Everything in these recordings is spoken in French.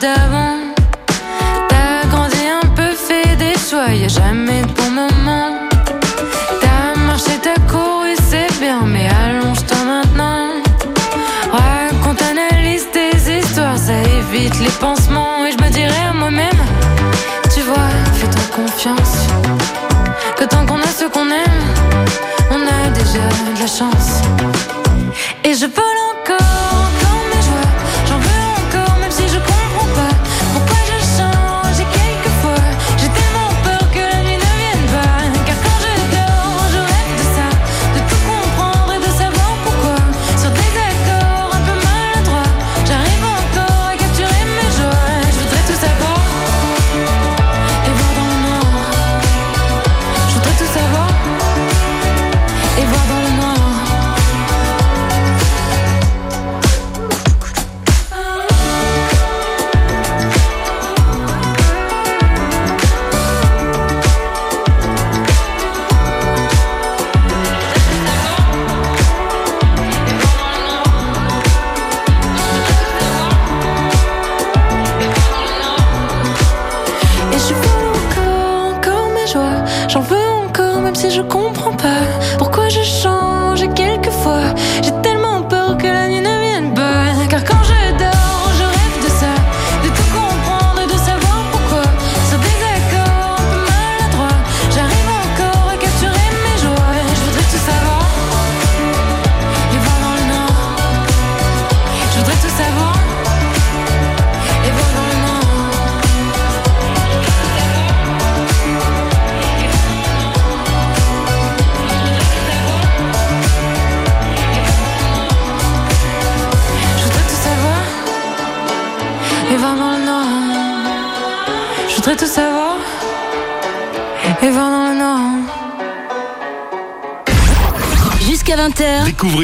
d'avant. T'as grandi un peu, fait des choix, y a jamais de bon moment. T'as marché, t'as couru, c'est bien, mais allonge-toi maintenant. Raconte, analyse tes histoires, ça évite les pansements. Et je me dirais à moi-même, tu vois, fais-toi confiance. Que tant qu'on a ce qu'on aime, on a déjà de la chance.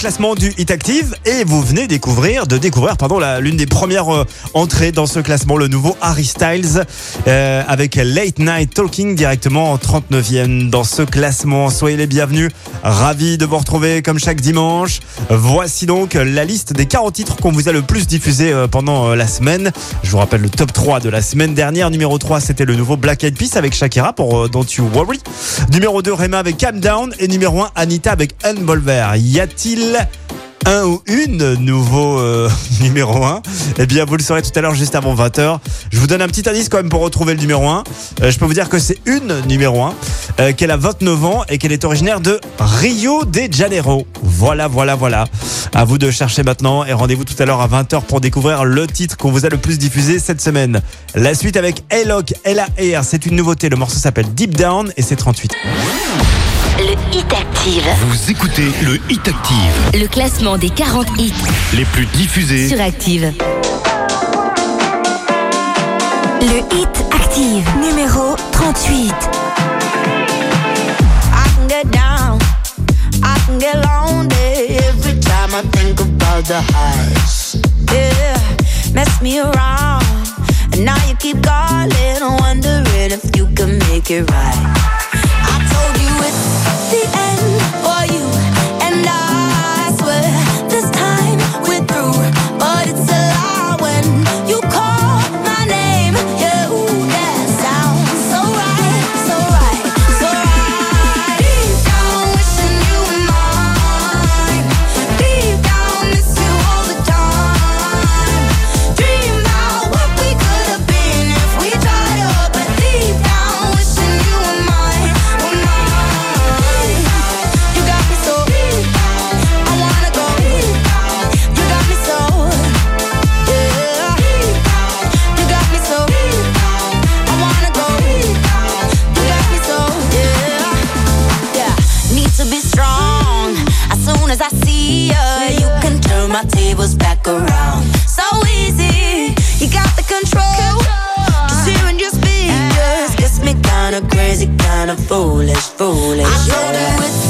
Classement du Hit Active et vous venez découvrir, de découvrir pardon, l'une des premières euh, entrées dans ce classement, le nouveau Harry Styles euh, avec Late Night Talking directement en 39e dans ce classement. Soyez les bienvenus, ravis de vous retrouver comme chaque dimanche. Voici donc la liste des 40 titres qu'on vous a le plus diffusé euh, pendant la semaine. Je vous rappelle le top 3 de la semaine dernière. Numéro 3, c'était le nouveau Black Eyed Peas avec Shakira pour Don't You Worry. Numéro 2, Rema avec Calm Down. Et numéro 1, Anita avec Unvolver. Y a-t-il un ou une nouveau euh, numéro 1 Eh bien, vous le saurez tout à l'heure, juste avant 20h. Je vous donne un petit indice quand même pour retrouver le numéro 1. Euh, je peux vous dire que c'est une numéro 1, euh, qu'elle a 29 ans et qu'elle est originaire de Rio de Janeiro. Voilà, voilà, voilà. À vous de chercher maintenant et rendez-vous tout à l'heure à 20h pour découvrir le titre qu'on vous a le plus diffusé cette semaine. La suite avec L.O.C. L.A.R. C'est une nouveauté. Le morceau s'appelle Deep Down et c'est 38. Le Hit Active. Vous écoutez le Hit Active, Le classement des 40 hits les plus diffusés. sur Active. Le Hit Active, numéro 38. I can get down, I can get lonely every time I think about the highs. Yeah, mess me around, and now you keep calling, wondering if you can make it right. I told you it's the end for you, my tables back around. So easy. You got the control. Just hearing your speakers gets me kinda crazy, kinda foolish, foolish. I it's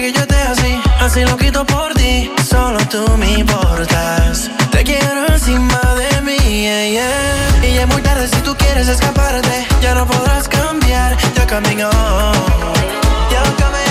Que yo esté así. Así lo quito por ti, solo tú me importas. Te quiero encima de mí, yeah. Y ya es muy tarde si tú quieres escaparte. Ya no podrás cambiar, ya camino. Ya camino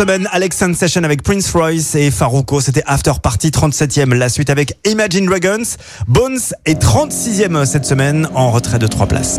semaine. Alex Sensation avec Prince Royce et Farouko. C'était After Party 37e. La suite avec Imagine Dragons. Bones est 36e cette semaine en retrait de 3 places.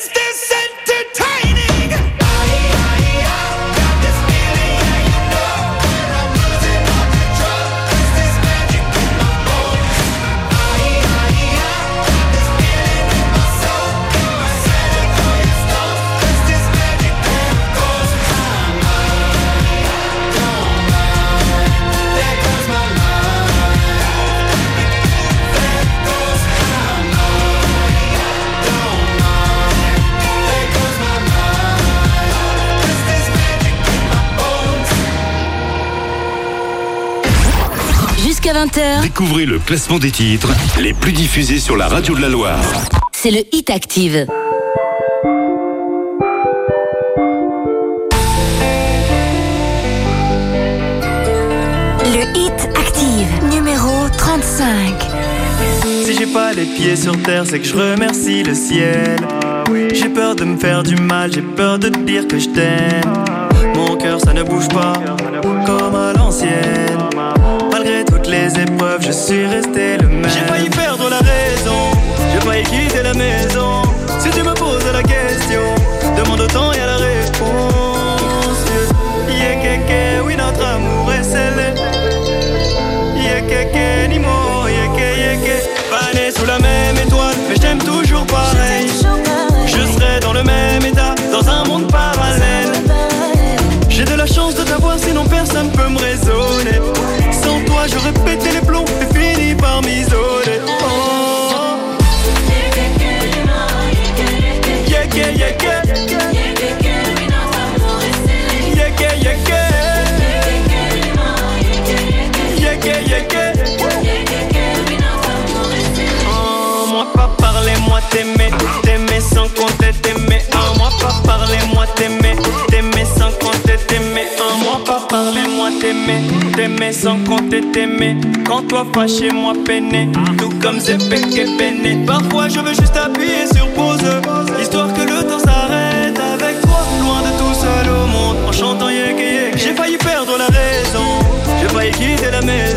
20h, Découvrez le classement des titres les plus diffusés sur la radio de la Loire. c'est le Hit Active. Le Hit Active, numéro 35. Si j'ai pas les pieds sur terre, c'est que je remercie le ciel. J'ai peur de me faire du mal, j'ai peur de te dire que je t'aime. Mon cœur, ça ne bouge pas, je suis resté le même. J'ai failli perdre la raison, j'ai failli quitter la maison. Si tu me poses la question, demande au temps et à la réponse. Yeah, oui, notre amour est scellé. Yeah, kéké, ni mot, yeah, ké, yeah, ké. Pas né sous la même étoile, mais je t'aime toujours pareil. Je serai dans le même état, dans un monde parallèle. J'ai de la chance de t'avoir, sinon personne peut me raisonner. Sans toi, j'aurais pété les t'aimer un mois, pas parler moi t'aimer, t'aimer sans compter t'aimer. Quand toi fâché moi peiné, tout comme Zepek et peiné. Parfois je veux juste appuyer sur pause, histoire que le temps s'arrête avec toi, loin de tout seul au monde, en chantant yek. J'ai failli perdre la raison, j'ai failli quitter la maison.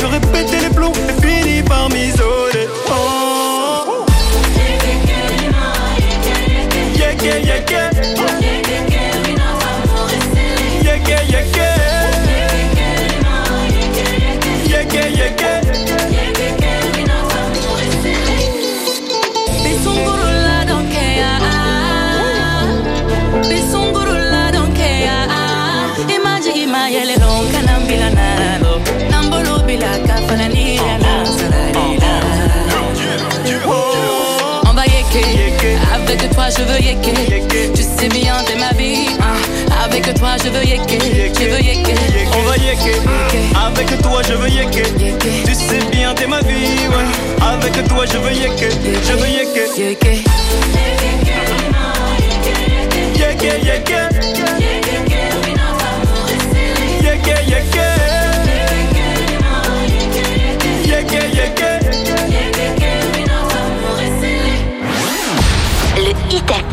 J'aurais pété les plombs je veux yeker. Tu sais bien t'es ma vie. hein. Avec toi je veux yeker. Je veux yeker. On va yeker. Avec toi, je veux yeker. Tu sais bien, t'es ma vie, ouais. Avec toi, je veux yeker. Je veux. Yeker, yeker. Yeker,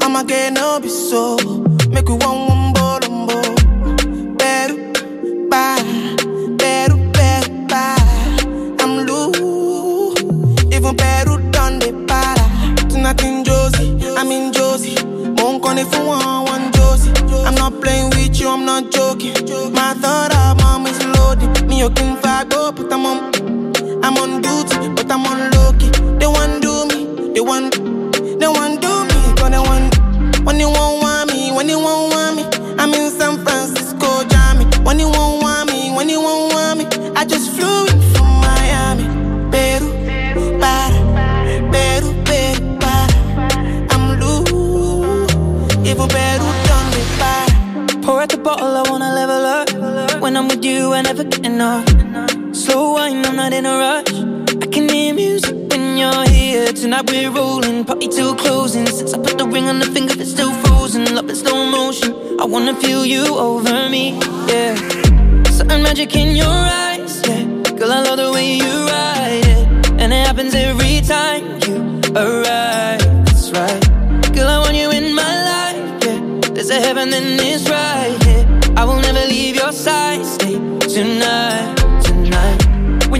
I'ma get no be so. Make we one one bowl. Better, bye. Better, better, bye. I'm loose. Even better done the para. Tonight in Josie, I'm in Josie. Won't call if you want one Josie. I'm not playing with you, I'm not joking. My thought of mom is loaded. Me, you can fight, go, but I'm on. I'm on duty, but I'm on low key. They want do me, they want When you won't want me, when you won't want me, I'm in San Francisco, Jammy. When you won't want me, when you won't want me, I just flew in from Miami, Peru, para, Peru, Peru, para. I'm loose, even Peru done me para. Pour out the bottle, I wanna level up. When I'm with you, I never get enough. Slow wine, I'm not in a rush. I can hear music you're here. Tonight we're rolling, party till closing. Since I put the ring on the finger, it's still frozen. Love in slow motion. I wanna feel you over me, yeah. Something magic in your eyes, yeah. Girl, I love the way you ride it, and it happens every time you arrive. That's right. Girl, I want you in my life, yeah. There's a heaven, then it's right, yeah. I will never leave your side, stay tonight.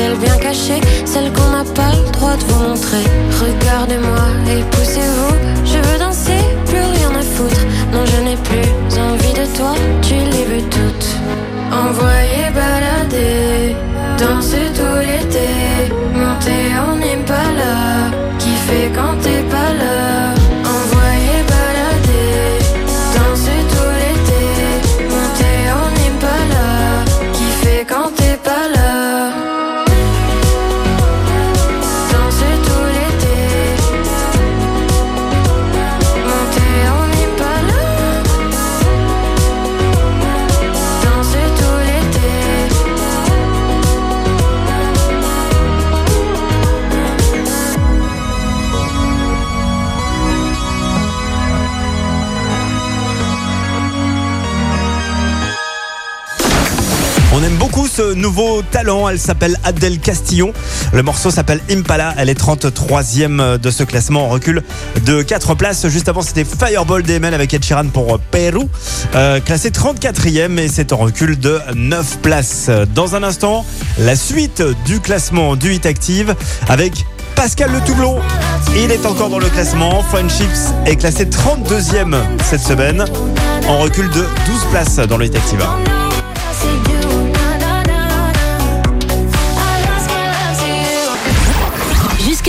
Celle bien cachée, celle qu'on n'a pas le droit de vous montrer. Regardez-moi et poussez-vous, je veux danser, plus rien à foutre. Non, je n'ai plus envie de toi, tu les veux toutes. Envoyer balader, danser tout l'été, On aime beaucoup ce nouveau talent. Elle s'appelle Adèle Castillon. Le morceau s'appelle Impala. Elle est 33e de ce classement en recul de 4 places. Juste avant, c'était Fireball DML avec Ed pour Pérou. Euh, classé 34e et c'est en recul de 9 places. Dans un instant, la suite du classement du Hit Active avec Pascal Le Toublon. Il est encore dans le classement. Friendships est classé 32e cette semaine en recul de 12 places dans le Hit Active.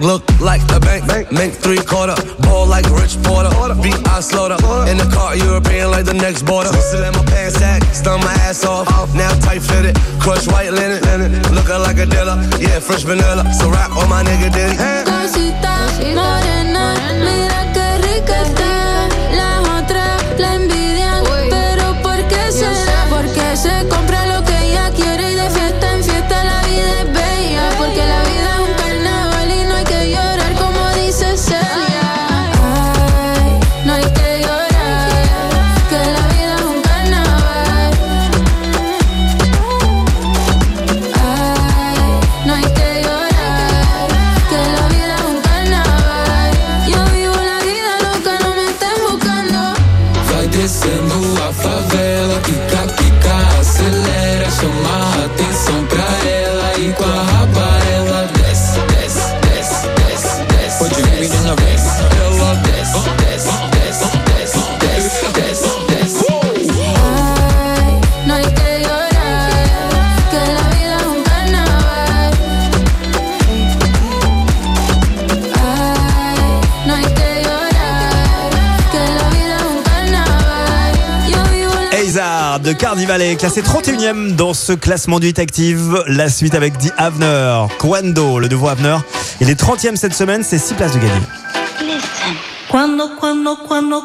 Look like a bank. bank. Make three quarter. Ball like Rich Porter. Beat I slaughter. In the car, European like the next border. Sit in my pants sack. Stun my ass off. off. Now tight fitted. Crush white linen. linen. Looking like a dealer. Yeah, fresh vanilla. So rap on my nigga Diddy. Hey. Cosita, morena. Mira que rica está. Carnival est classé 31ème dans ce classement du Hit Active. La suite avec The Avener, Quando, le nouveau Avener. Il est 30ème cette semaine, c'est 6 places de gagner. Quando, quando, quando,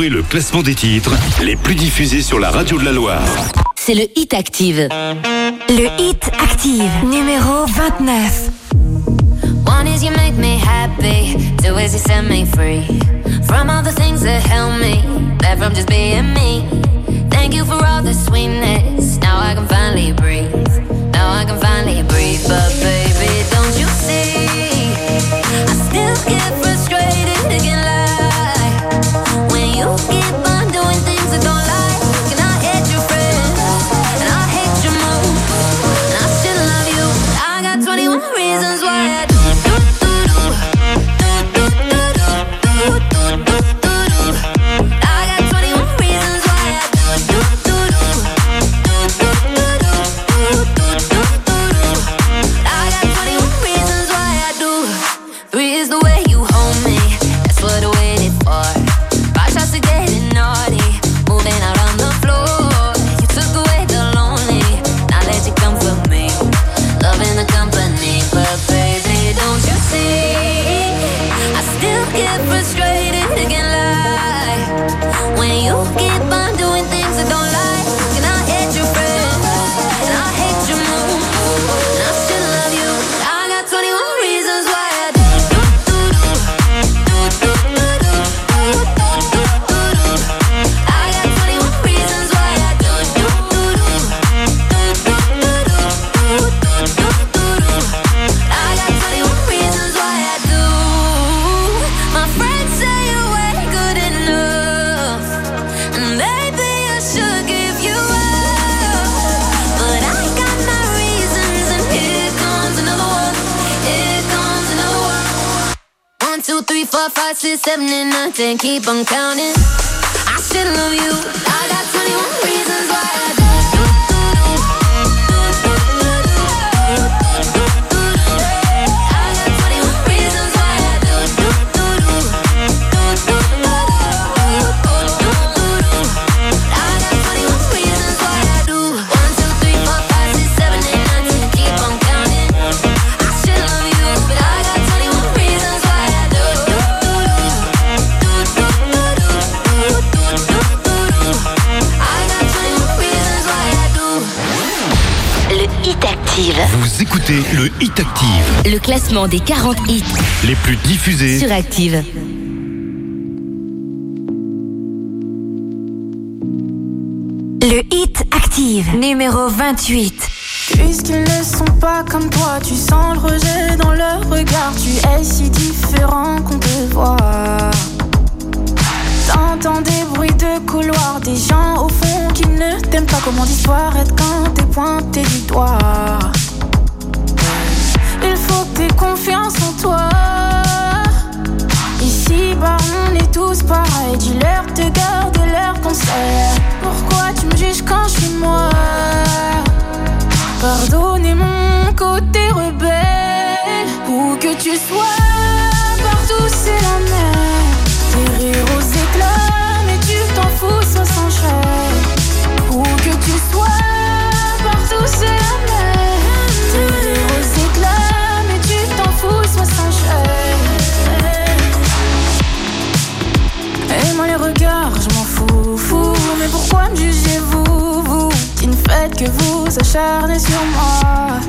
Découvrez le classement des titres les plus diffusés sur la radio de la Loire. C'est le Hit Active. Le Hit Active, numéro 29. One is you make me happy, two is you set me free from all the things that held me back from just being me. Thank you for all the sweetness. Now I can finally breathe. Now I can finally Active. Le Hit Active, numéro 28. Puisqu'ils ne sont pas comme toi, tu sens le rejet dans leur regard. Tu es si différent qu'on te voit. T'entends des bruits de couloir, des gens au fond qui ne t'aiment pas. Comment disparaître quand t'es pointé du doigt? Il faut que t'aies confiance en toi. Tous pareils. Dis-leur de garder leurs conseils. Pourquoi tu me juges quand je suis moi? Pardonnez mon côté rebelle. Où que tu sois, que vous acharner sur moi.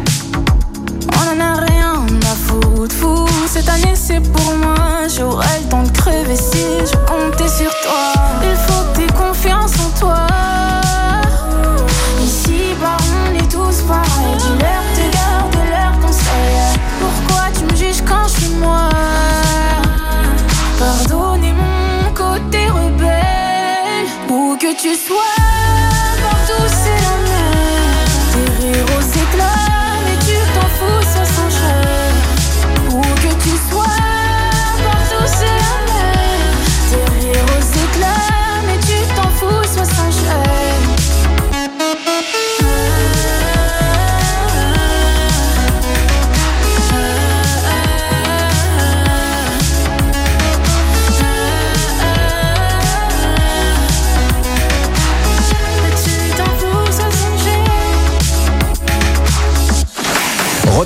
On en a rien à foutre, fou. Cette année c'est pour moi. J'aurai le temps de crever si je comptais sur toi. Il faut que t'aies confiance en toi. Ici bah on est tous pareils. Dis-leur de garder leurs conseils Pourquoi tu me juges quand je suis moi. Pardonnez mon côté rebelle. Où que tu sois,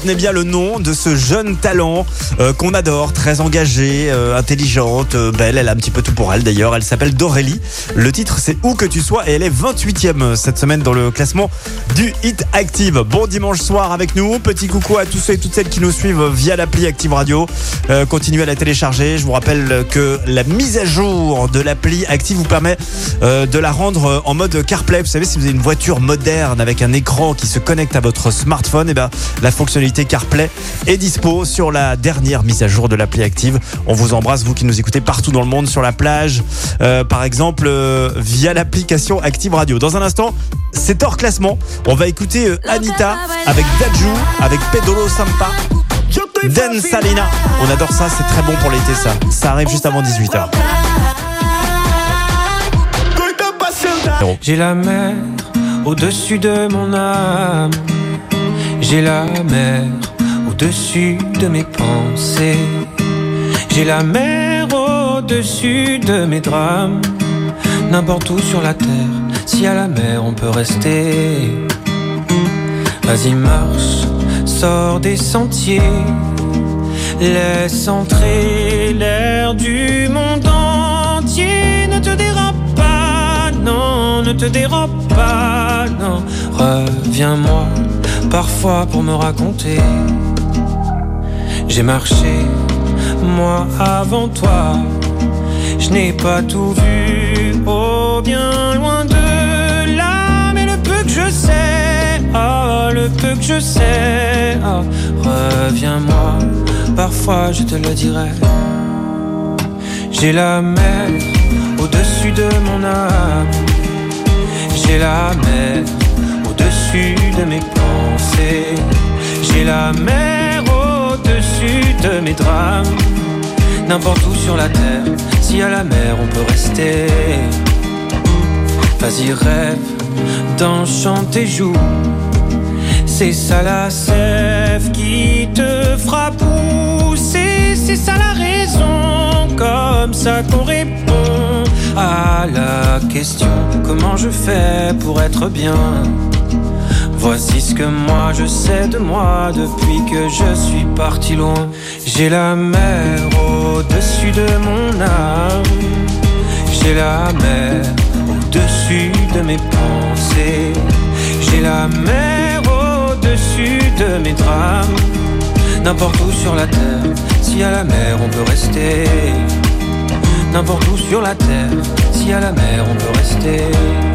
Retenez bien le nom de ce jeune talent euh, qu'on adore, très engagée, euh, intelligente, euh, belle. Elle a un petit peu tout pour elle d'ailleurs. Elle s'appelle Dorélie. Le titre c'est Où que tu sois et elle est 28e cette semaine dans le classement du Hit Active. Bon dimanche soir avec nous. Petit coucou à tous ceux et toutes celles qui nous suivent via l'appli Active Radio. Euh, continuez à la télécharger. Je vous rappelle que la mise à jour de l'appli Active vous permet euh, de la rendre en mode CarPlay. Vous savez, si vous avez une voiture moderne avec un écran qui se connecte à votre smartphone, et ben la fonctionnalité CarPlay est dispo sur la dernière mise à jour de l'appli Active. On vous embrasse, vous qui nous écoutez partout dans le monde, sur la plage, euh, par exemple, euh, via l'application Active Radio. Dans un instant, c'est hors classement. On va écouter euh, Anita avec Dajou, avec Pedolo Sampa. Dan Salina. On adore ça, c'est très bon pour l'été ça. Ça arrive juste avant 18h. J'ai la mer au-dessus de mon âme. J'ai la mer au-dessus de mes pensées. J'ai la mer au-dessus de mes drames. N'importe où sur la terre, si à la mer on peut rester. Vas-y, marche, sors des sentiers. Laisse entrer l'air du monde entier. Ne te dérobe pas, non, ne te dérobe pas, non. Reviens-moi parfois pour me raconter. J'ai marché, moi avant toi. Je n'ai pas tout vu, bien loin de là. Mais le peu que je sais, oh, le peu que je sais, oh, reviens-moi. Parfois je te le dirai. J'ai la mer au-dessus de mon âme. J'ai la mer au-dessus de mes pensées. J'ai la mer au-dessus de mes drames. N'importe où sur la terre, si à la mer on peut rester. Vas-y, rêve d'un chant tes joues. C'est ça la sève qui te fera pousser. C'est ça la raison, comme ça qu'on répond à la question comment je fais pour être bien? Voici ce que moi je sais de moi depuis que je suis parti loin. J'ai la mer au-dessus de mon âme. J'ai la mer au-dessus de mes pensées. J'ai la mer au-dessus de mes drames. N'importe où sur la terre, si à la mer on peut rester. N'importe où sur la terre, si à la mer on peut rester.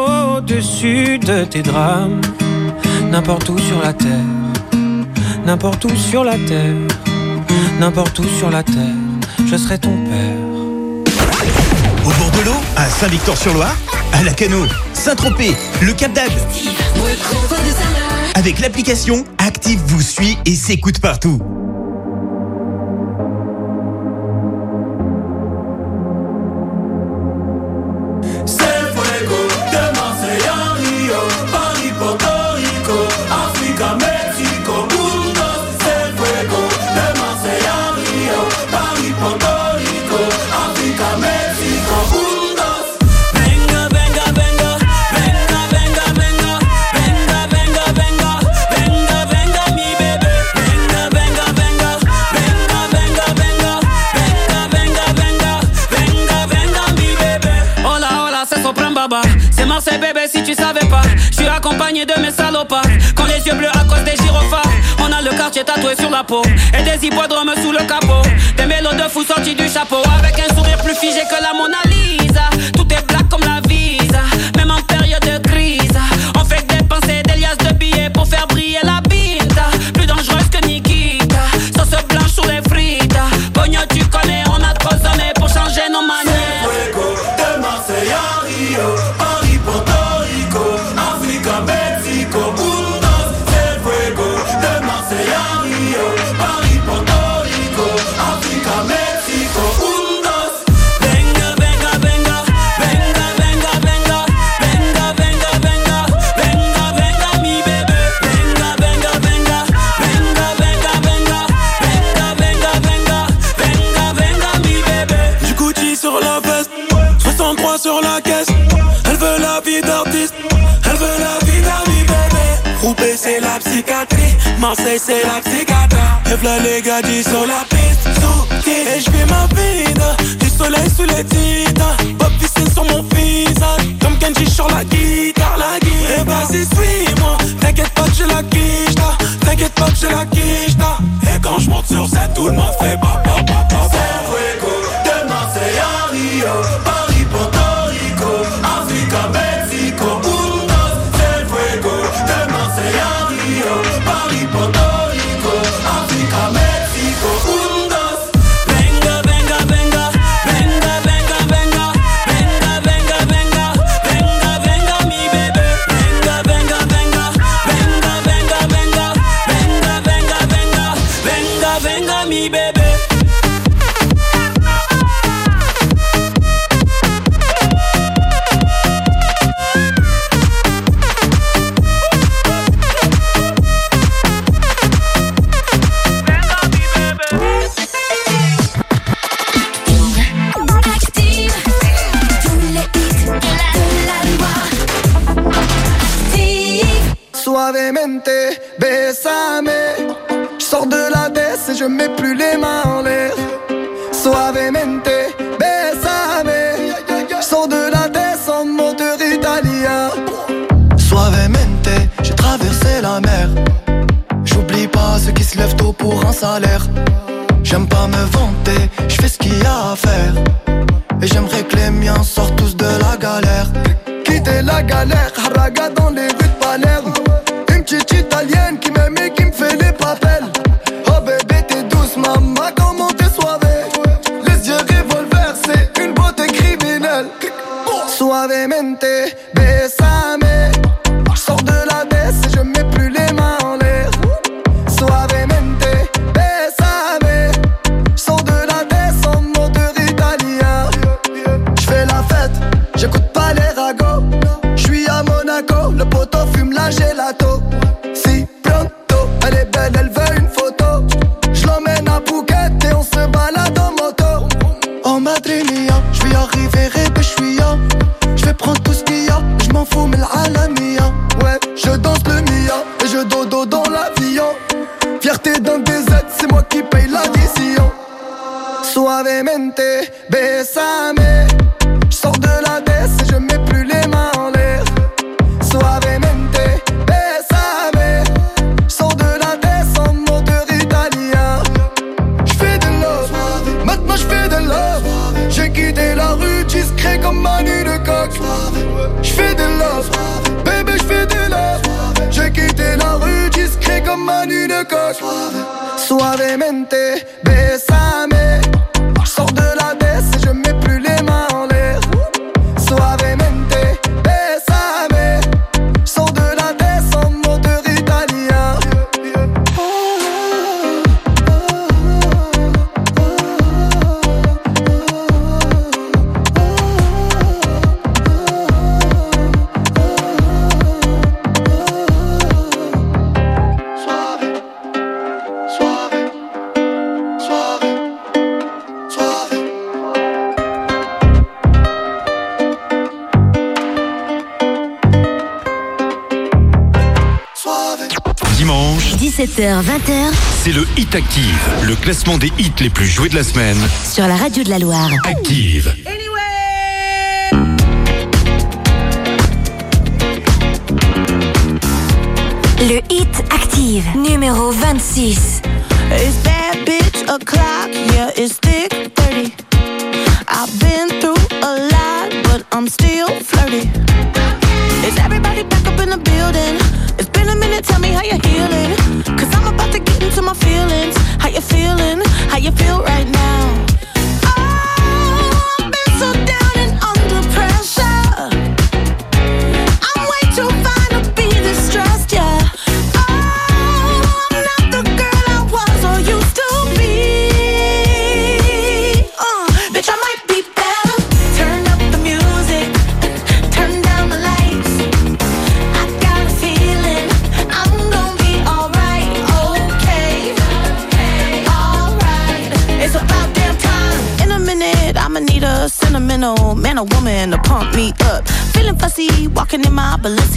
au-dessus de tes drames. N'importe où sur la terre, n'importe où sur la terre, n'importe où sur la terre, je serai ton père. Au bord de l'eau, à Saint-Victor-sur-Loire, à Lacano, Saint-Tropez, le Cap d'Agde. Avec l'application, Active vous suit et s'écoute partout. Accompagné de mes salopards. Quand les yeux bleus à cause des gyrophares. On a le quartier tatoué sur la peau. Et des hippodromes sous le capot. Des mélos de fous sortis du chapeau. Avec un sourire plus figé que la Mona Lisa. Tout est black comme la dit sur la des hits les plus joués de la semaine. Sur la radio de la Loire. Active. Le hit active, numéro 26. Bitch o'clock,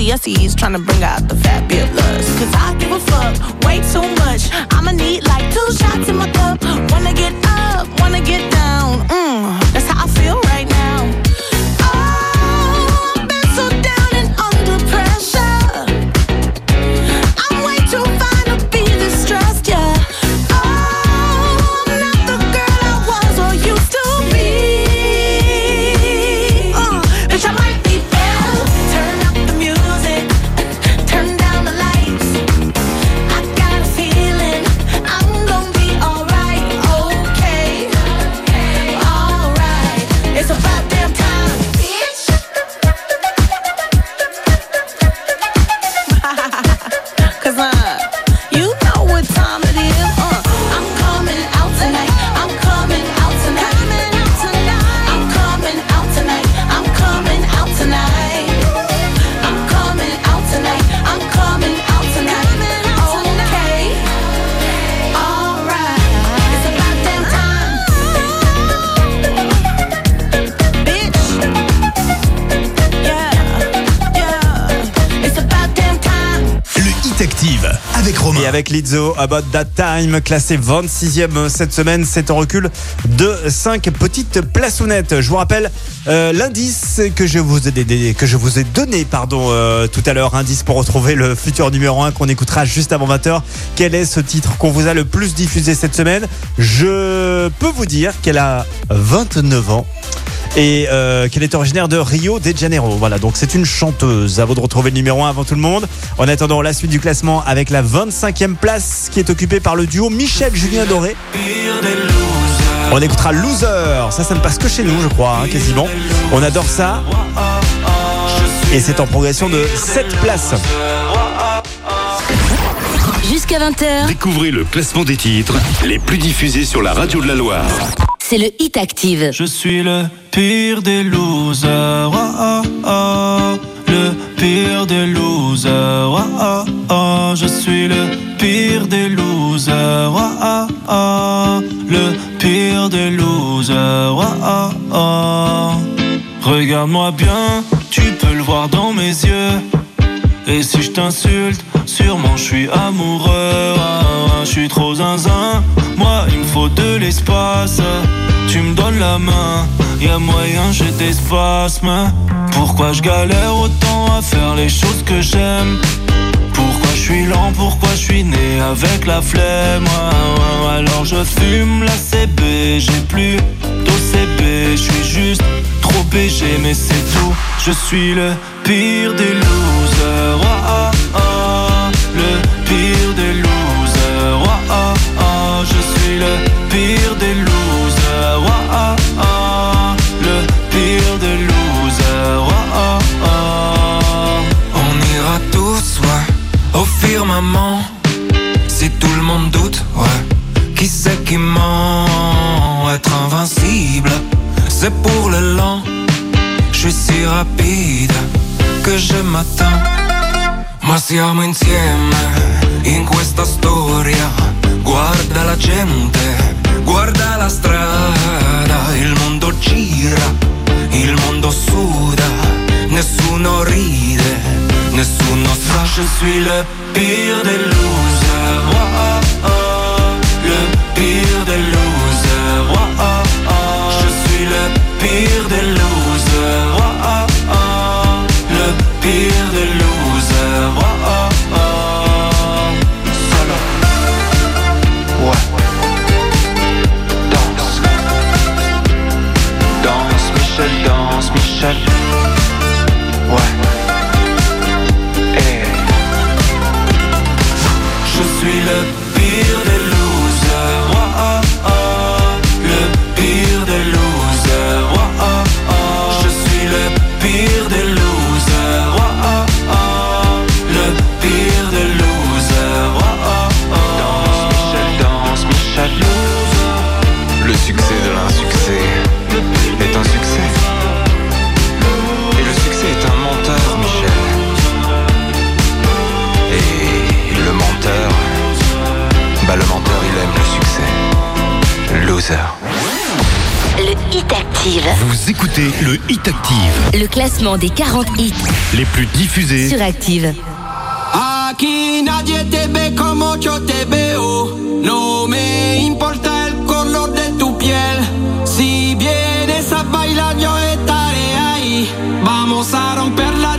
Balenciennes, trying to bring out the fabulous. Cause I give a fuck way too much. Avec Lizzo, About That Time, classé 26e cette semaine, c'est en recul de 5 petites plaçonnettes. Je vous rappelle euh, l'indice que je vous ai, dé- que je vous ai donné pardon, euh, tout à l'heure, indice pour retrouver le futur numéro 1 qu'on écoutera juste avant 20h. Quel est ce titre qu'on vous a le plus diffusé cette semaine? Je peux vous dire qu'elle a 29 ans et euh, qu'elle est originaire de Rio de Janeiro. Voilà, donc c'est une chanteuse. À vous de retrouver le numéro 1 avant tout le monde. En attendant la suite du classement avec la 25e place qui est occupée par le duo Michel-Julien Doré. On écoutera Loser. Ça, ça ne passe que chez nous, je crois, hein, quasiment. On adore ça. Et c'est en progression de 7 places. Jusqu'à 20h. Découvrez le classement des titres les plus diffusés sur la radio de la Loire. Le Hit Active. Je suis le pire des losers. oh, oh, oh. Le pire des losers. Je suis le pire des losers. Le pire des losers. Regarde-moi bien, tu peux le voir dans mes yeux. Et si je t'insulte, sûrement je suis amoureux. Ah, ah, Je suis trop zinzin, moi il me faut de l'espace. Tu me donnes la main, y a moyen j'ai des spasmes. Pourquoi je galère autant à faire les choses que j'aime? Pourquoi je suis lent, pourquoi je suis né avec la flemme? Ah, ah, Alors je fume la CB, j'ai plus d'OCB, je suis juste trop BG mais c'est tout. Je suis le pire des losers. Pire des losers. ah, ah, ah. Je suis le pire des losers. ah, ah, ah. Le pire des losers. ah, ah, ah. On ira tous, ouais, au firmament. Si tout le monde doute, ouais, qui c'est qui ment? Être invincible, c'est pour le lent. Je suis si rapide che je m'attends. Ma siamo insieme in questa storia. Guarda la gente, guarda la strada. Il mondo gira, il mondo suda. Nessuno ride, nessuno sa. Je suis le pire des classement des 40 hits les plus diffusés sur Active. Aquí nadie te ve como yo te veo. No me importa el color de tu piel. Si vienes a bailar, yo estaré ahí. Vamos a romper la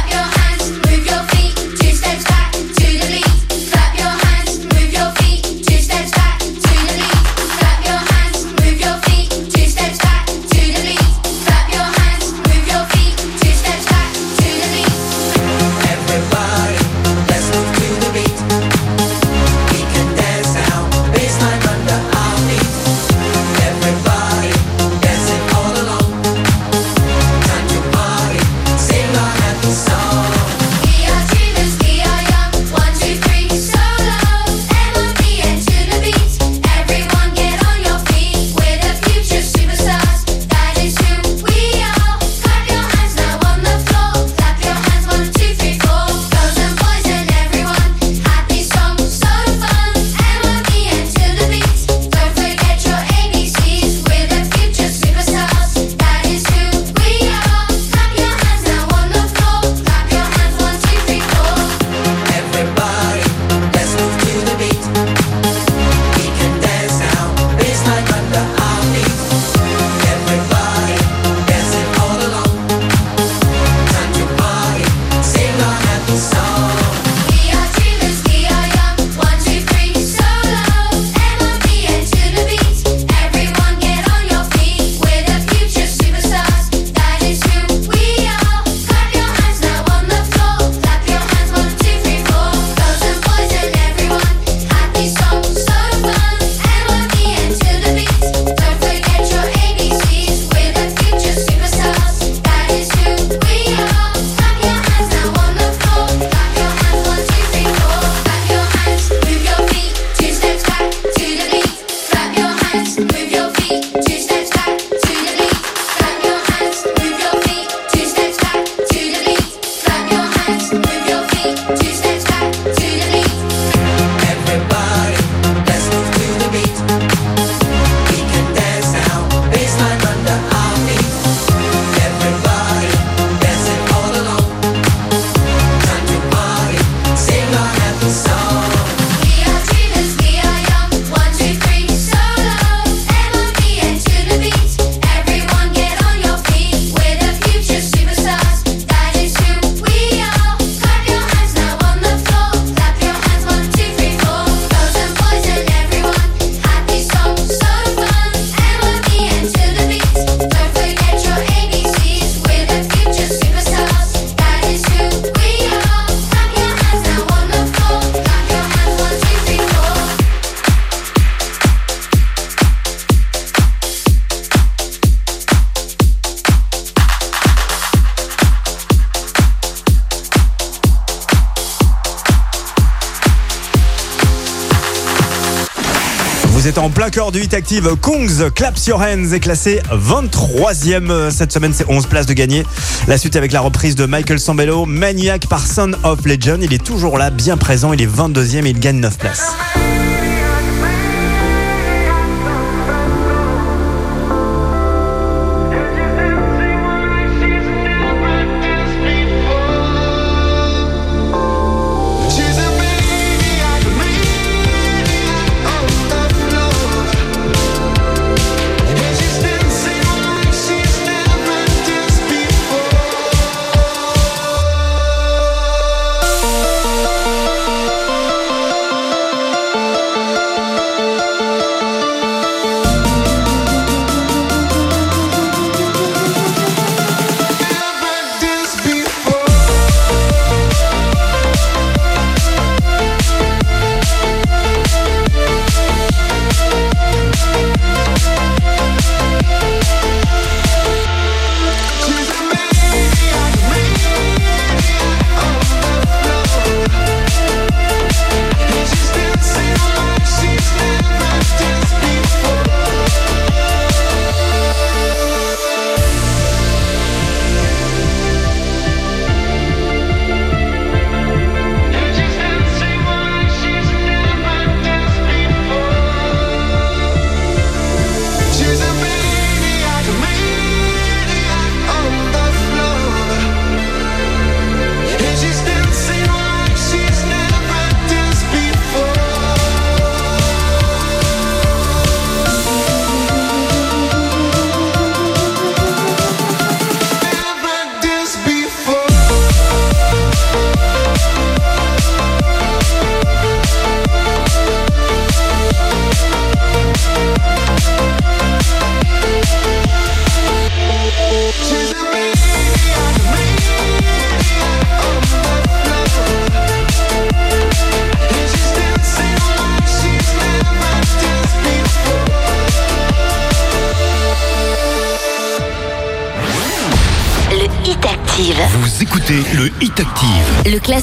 en plein cœur du hit active. Kongs, Claps Your Hands est classé 23e euh, cette semaine. C'est 11 places de gagné. La suite avec la reprise de Michael Sambello, Maniac par Son of Legend. Il est toujours là, bien présent. Il est 22e et il gagne 9 places.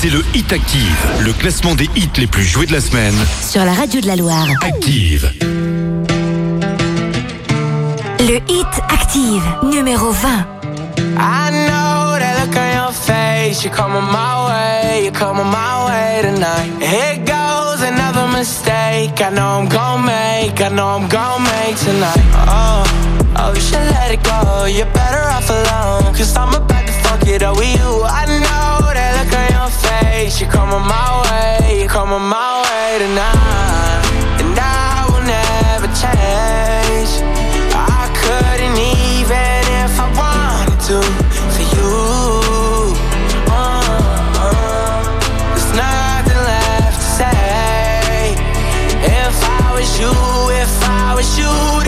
C'est le Hit Active, le classement des hits les plus joués de la semaine. sur la radio de la Loire. Active. Le hit Active, numéro 20. I know that look on your face. You're coming my way. You're coming my way tonight. Here goes another mistake. I know I'm gonna make. I know I'm gonna make tonight. Oh, oh, you should let it go. You're better off alone. Cause I'm about to fuck it up with you. I know face. You're coming my way. You're coming my way tonight. And I will never change. I couldn't even if I wanted to for you. Uh, uh, there's nothing left to say. If I was you, if I was you,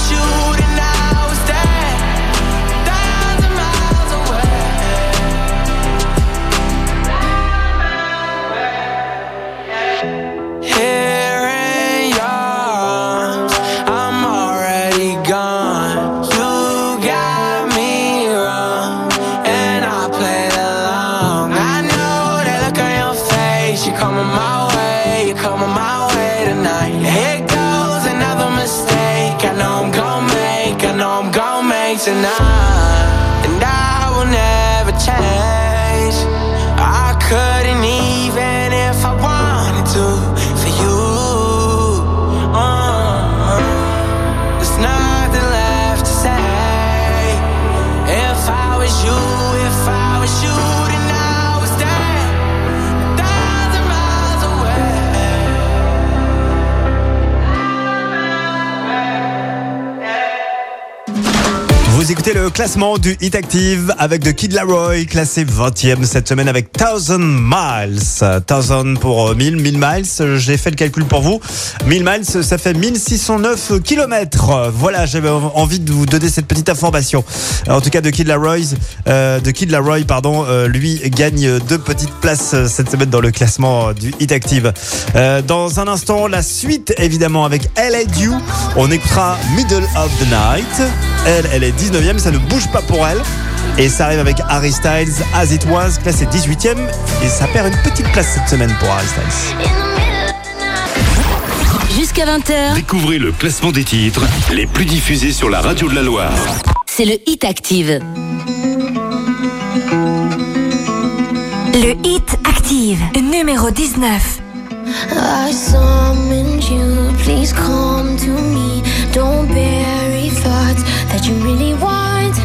I classement du Hit Active avec The Kid Laroi, classé 20e cette semaine avec 1000 miles. 1000 pour euh, 1000, 1000 miles. J'ai fait le calcul pour vous. 1000 miles, ça fait 1609 kilomètres. Voilà, j'avais envie de vous donner cette petite information. En tout cas, The Kid Laroi, euh, The Kid Laroi, pardon, euh, lui gagne deux petites places euh, cette semaine dans le classement du Hit Active. Euh, dans un instant, la suite évidemment avec LA Dew. On écoutera Middle of the Night. Elle, elle est 19e, ça ne bouge pas pour elle. Et ça arrive avec Harry Styles, As It Was, classé 18e. Et ça perd une petite place cette semaine pour Harry Styles. Jusqu'à 20h, Découvrez le classement des titres les plus diffusés sur la radio de la Loire. c'est le Hit Active. Le Hit Active, numéro 19. I summoned you, please come to me. Don't bury thoughts that you really want.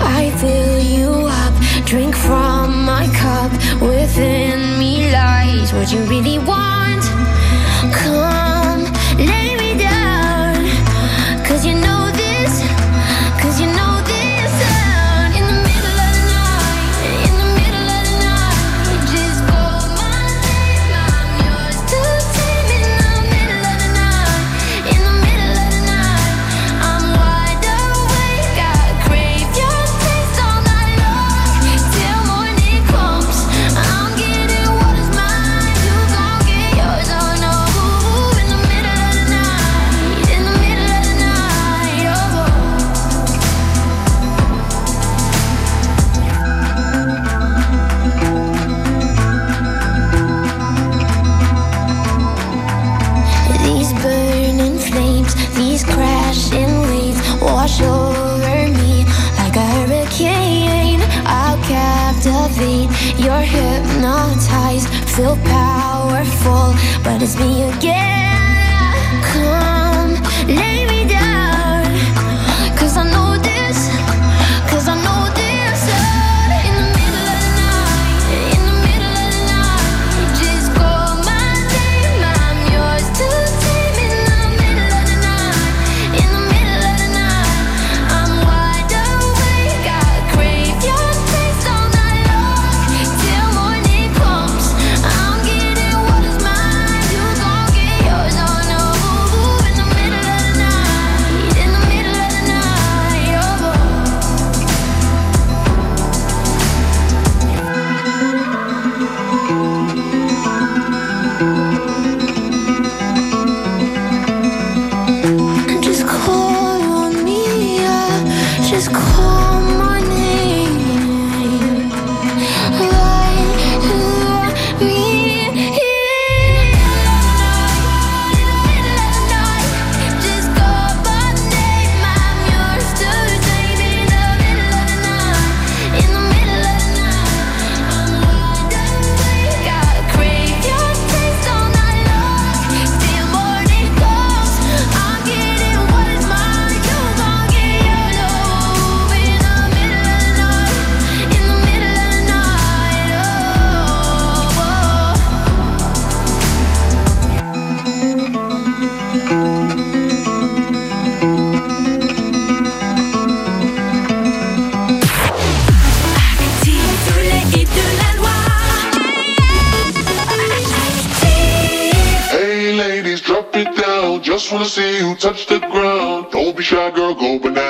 I fill you up, drink from my cup. Within me lies what you really want. Come, hypnotized, feel powerful, but it's me again.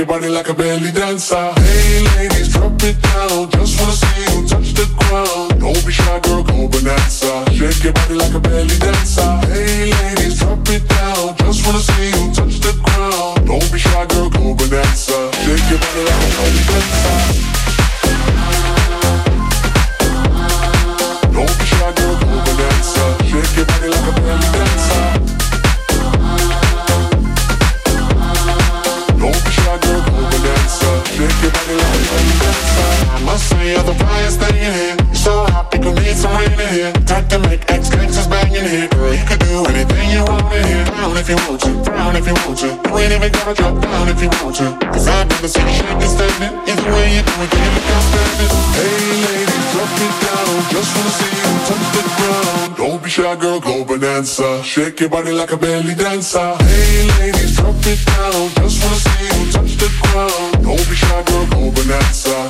your body like a belly thing in here. You're so hot, people need some rain in here. Time to make ex gangsters bang in here. Girl, you could do anything you want in here. Down if you want to, frown if you want to. You ain't even gotta drop down if you want to. Cause I've never seen you shaking standing. Either way you do it, you look outstanding. Hey ladies, drop it down. Just wanna see you touch the ground. Don't be shy, girl, go bonanza. Shake your body like a belly dancer. Hey ladies, drop it down. Just wanna see you touch the ground. Don't be shy, girl, go bonanza.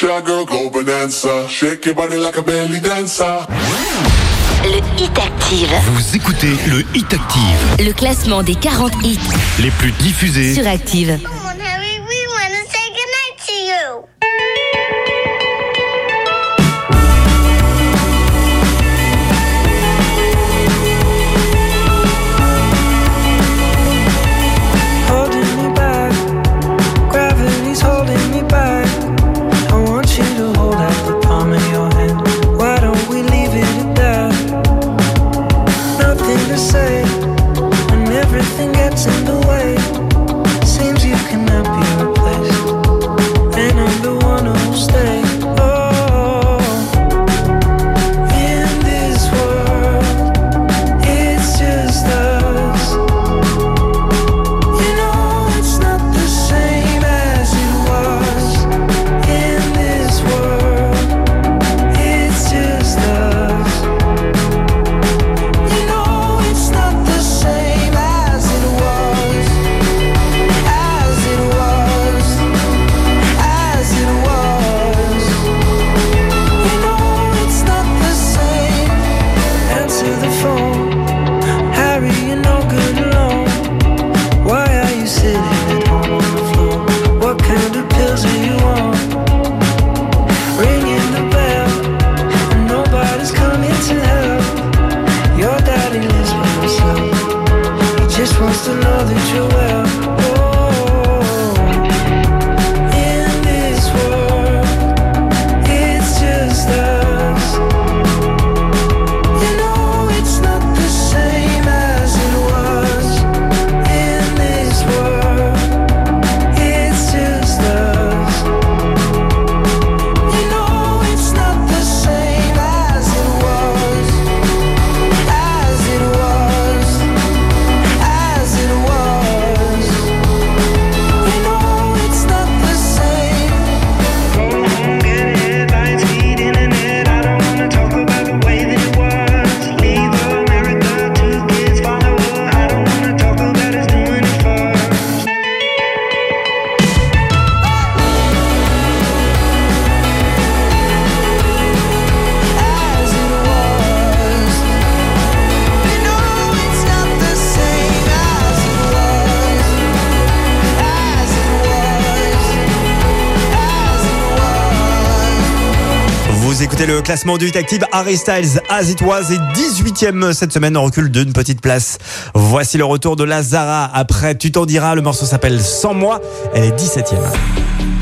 Shy, girl, go bonanza. Shake your body like a belly dancer. Le Hit Active. Vous écoutez le Hit Active, Le classement des 40 hits les plus diffusés sur Active. Classement du Hit Active Harry Styles As It Was est 18ème cette semaine en recul d'une petite place. Voici le retour de Lazara après Tu t'en diras, le morceau s'appelle Sans moi, elle est 17ème.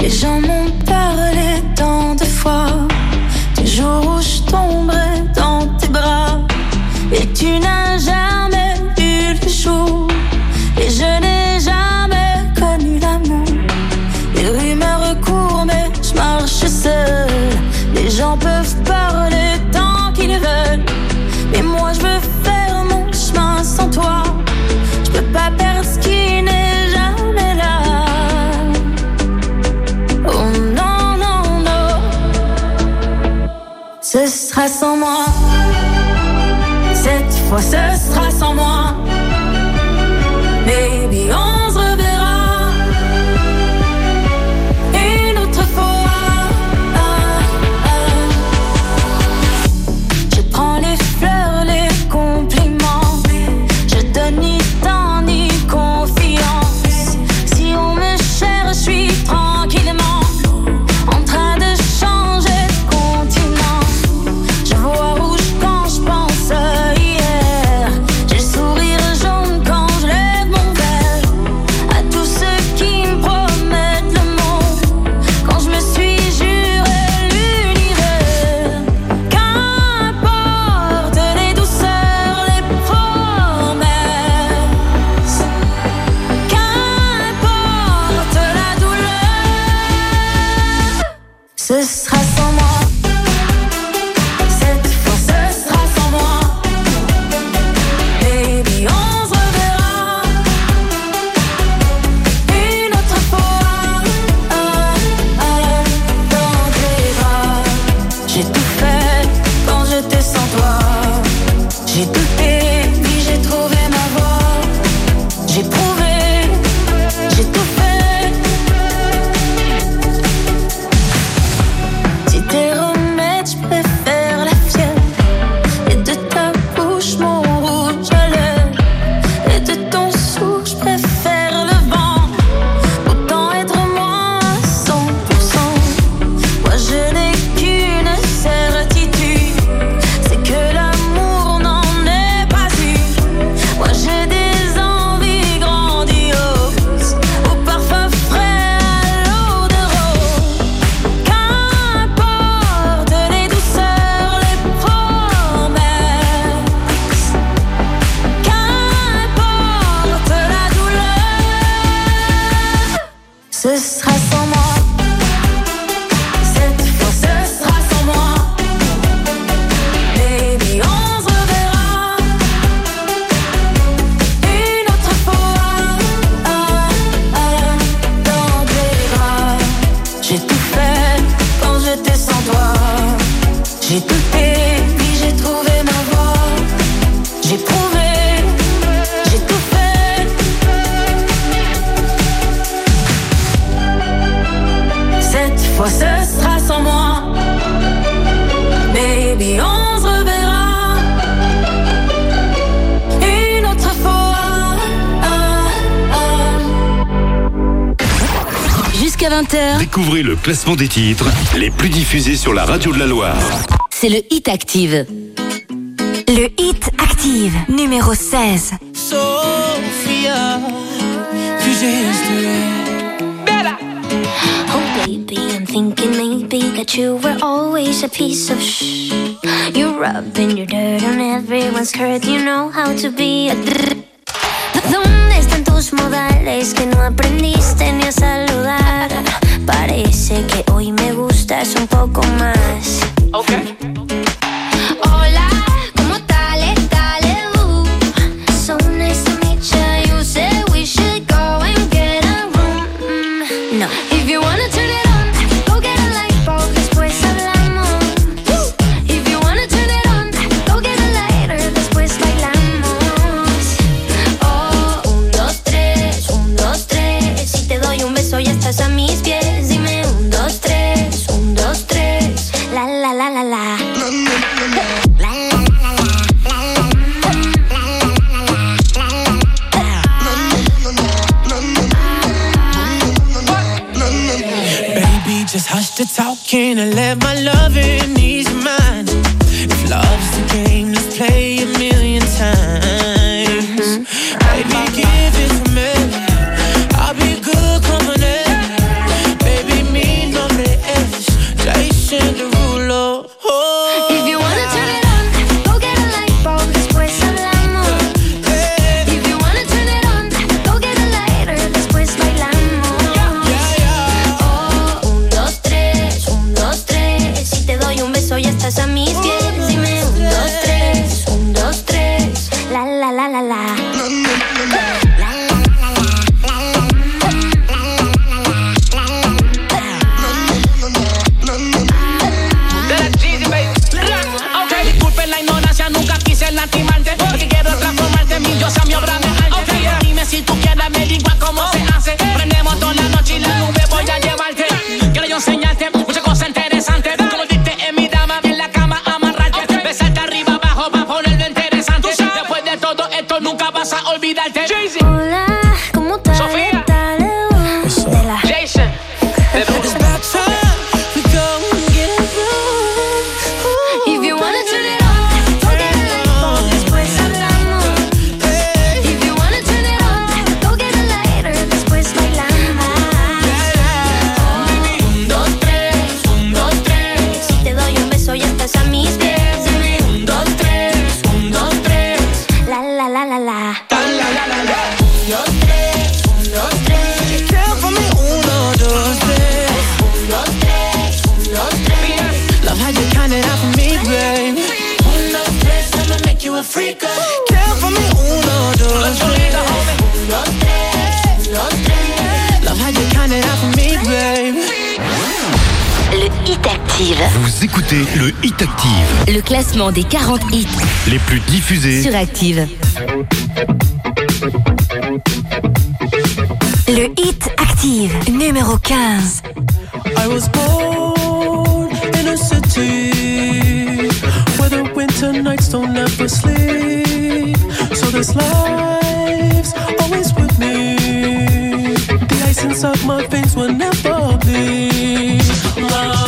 Les gens m'ont parlé tant de fois du jour où je tomberai dans tes bras. Et tu n'as jamais vu le jour. peuvent parler tant qu'ils veulent. classement des titres les plus diffusés sur la radio de la Loire. C'est le Hit Active. Le Hit Active, numéro 16. Sophia, tu Bella. Oh baby, I'm thinking maybe that you were always a piece of shh. You're rubbing your dirt on everyone's curve. You know how to be a modales que no aprendiste ni a saludar. Parece que hoy me gustas un poco más. Okay. classement des 40 hits les plus diffusés sur Active. Le hit Active numéro 15. I was born in a city where the winter nights don't ever sleep. So this life's always with me. The ice inside my veins will never be. Love.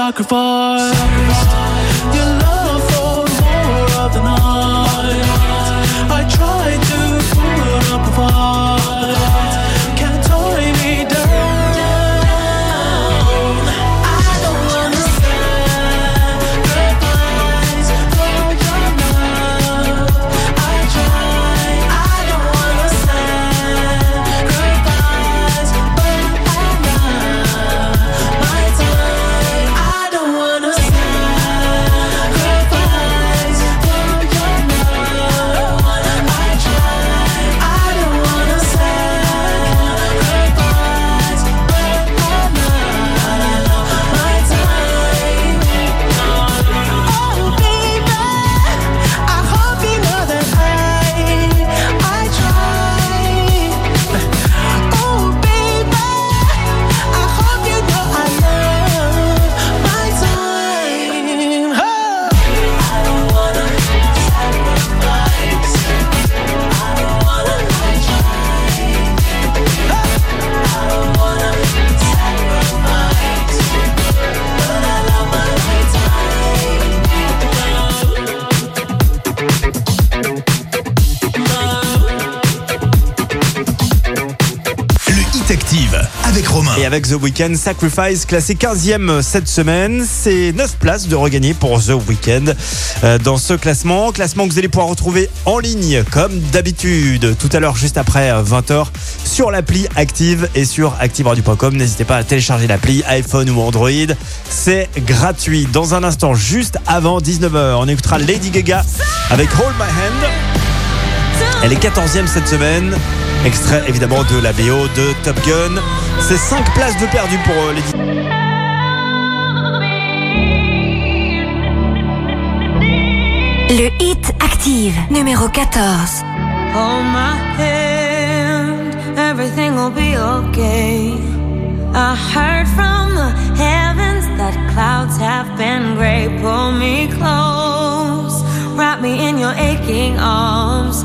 sacrifice. avec The Weeknd Sacrifice classé 15e cette semaine. C'est 9 places de regagner pour The Weeknd euh, dans ce classement. Classement que vous allez pouvoir retrouver en ligne comme d'habitude tout à l'heure juste après euh, 20h sur l'appli Active et sur activeradio.com. N'hésitez pas à télécharger l'appli iPhone ou Android. C'est gratuit. Dans un instant, juste avant 19h, on écoutera Lady Gaga avec Hold My Hand. Elle est 14e cette semaine. Extrait évidemment de la VO de Top Gun. C'est 5 places de perdu pour euh, les Le hit active numéro 14. Hold my hand, everything will be okay. I heard from the heavens that clouds have been gray. Pull me close, wrap me in your aching arms.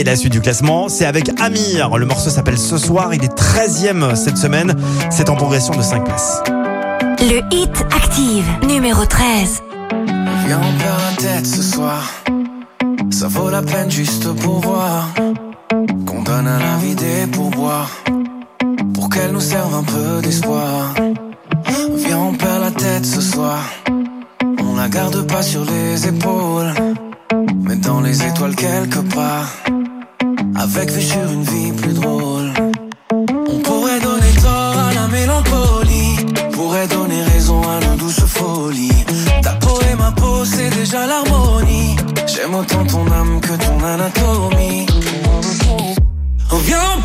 Et la suite du classement, c'est avec Amir. Le morceau s'appelle Ce soir. Il est 13e cette semaine. C'est en progression de 5 places. Le hit active, numéro 13. Viens, on perd la tête ce soir. Ça vaut la peine juste pour voir. Qu'on donne à la vie des pourboires. Pour qu'elle nous serve un peu d'espoir. Viens, on perd la tête ce soir. On la garde pas sur les épaules. Mais dans les étoiles quelque part. Avec vue sur une vie plus drôle. On pourrait donner tort à la mélancolie. Pourrait donner raison à nos douces folies. Ta peau et ma peau, c'est déjà l'harmonie. J'aime autant ton âme que ton anatomie. On vient, on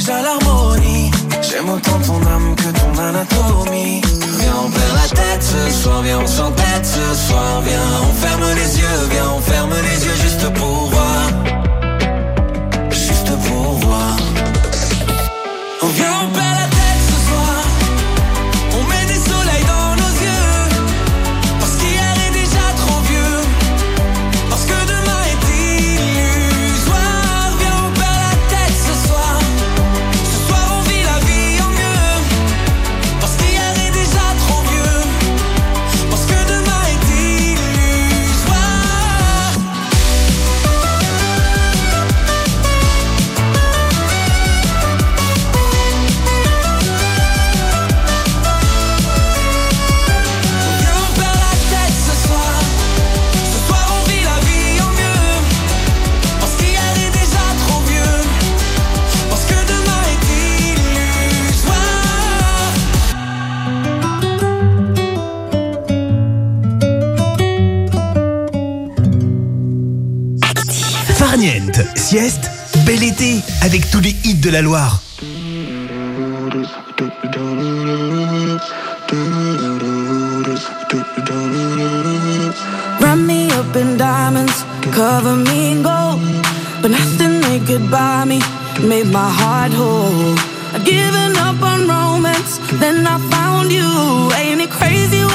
déjà l'harmonie. J'aime autant ton âme que ton anatomie. Viens, on perd la tête ce soir, viens, on s'entête ce soir. Viens, on ferme les yeux, viens, on ferme les yeux juste pour voir. Hits de la Loire. Wrap me up in diamonds, cover me in gold. But nothing they could buy me made my heart whole. I'd given up on romance, then I found you. Ain't it crazy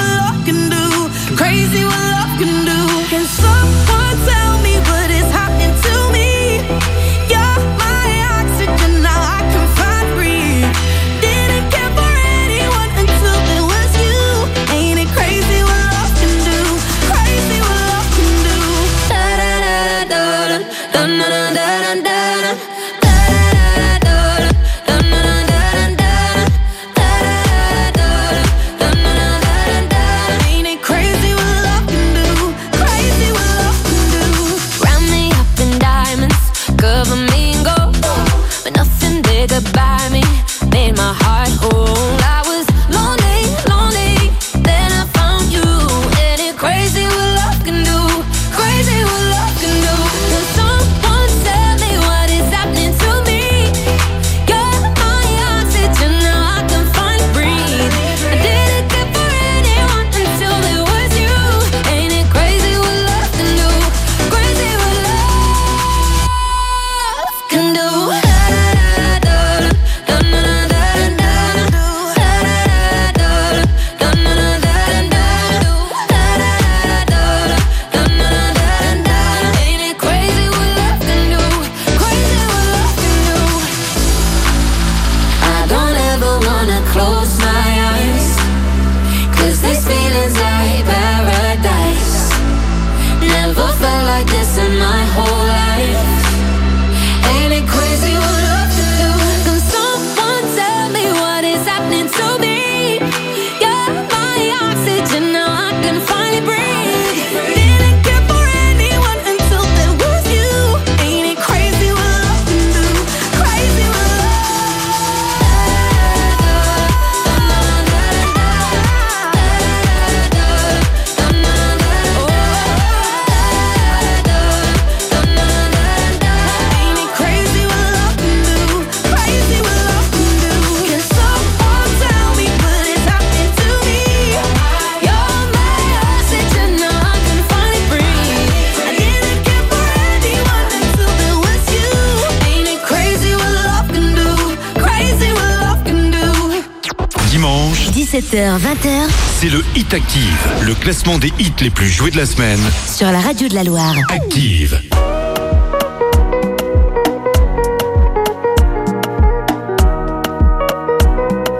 Active, le classement des hits les plus joués de la semaine. sur la radio de la Loire. Active.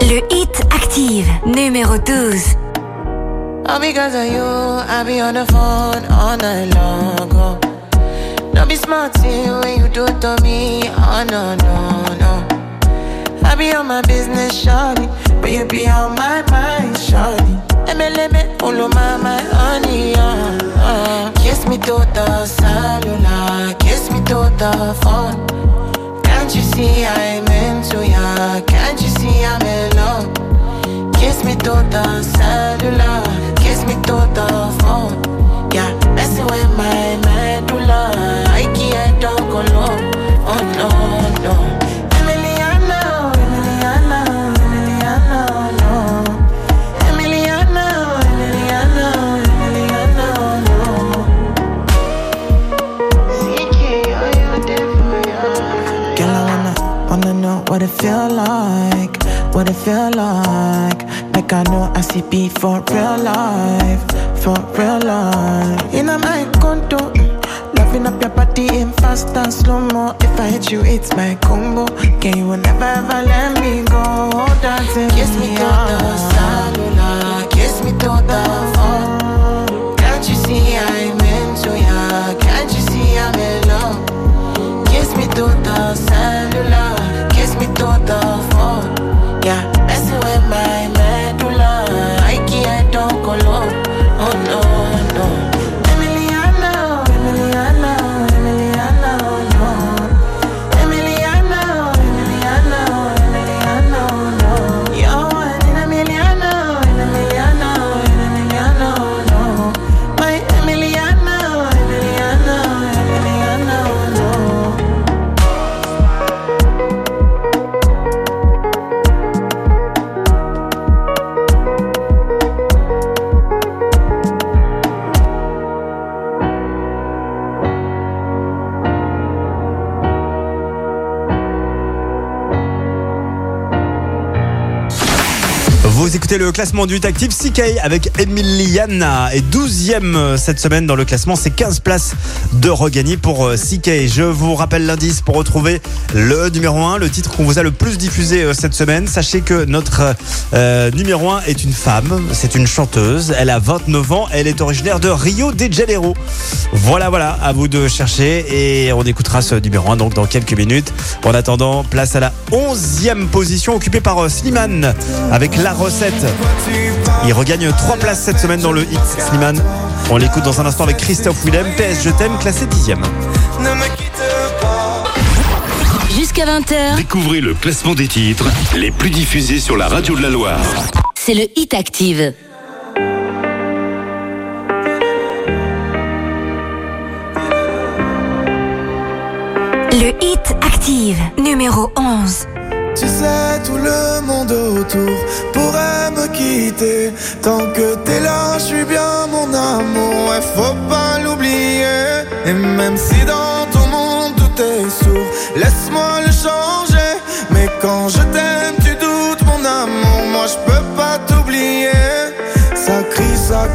Le hit active, numéro 12. All because of you, I be on the phone all night long. Oh. Don't be smart when you do it to me. Oh no, no, no. I be on my business, shawty. But you be on my mind, shawty. My, my honey, uh, uh. Kiss me to the cellular, kiss me to the phone. Can't you see I'm into ya? Can't you see I'm in love? Kiss me to the cellular, kiss me to the phone. Feel like, what it feel like. Like I know I see beat for real life, for real life. In my condo, loving up your body in fast and slow mo. If I hit you, it's my combo. Can you never ever let me go? Dancing kiss me to the cellular, kiss me to the classement du 8 Active CK avec Emiliana et 12e cette semaine dans le classement. C'est 15 places de regagné pour euh, CK. Je vous rappelle l'indice pour retrouver le numéro 1, le titre qu'on vous a le plus diffusé euh, cette semaine. Sachez que notre euh, numéro 1 est une femme, c'est une chanteuse. Elle a 29 ans, elle est originaire de Rio de Janeiro. Voilà, voilà, à vous de chercher et on écoutera ce numéro 1 donc dans quelques minutes. En attendant, place à la 11e position occupée par euh, Slimane avec la recette. Il regagne 3 places cette semaine dans le hit Slimane. On l'écoute dans un instant avec Christophe Willem, PS Je t'aime, classé 10e. Jusqu'à 20h, Découvrez le classement des titres les plus diffusés sur la radio de la Loire. c'est le hit active. Le hit active, numéro 11. Tu sais, tout le monde autour pourrait me quitter. Tant que t'es là, je suis bien mon amour. Ouais, faut pas l'oublier. Et même si dans ton monde tout est sourd, laisse-moi le changer. Mais quand je t'aime, tu doutes mon amour. Moi, je peux pas t'oublier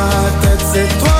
ma tête, c'est toi.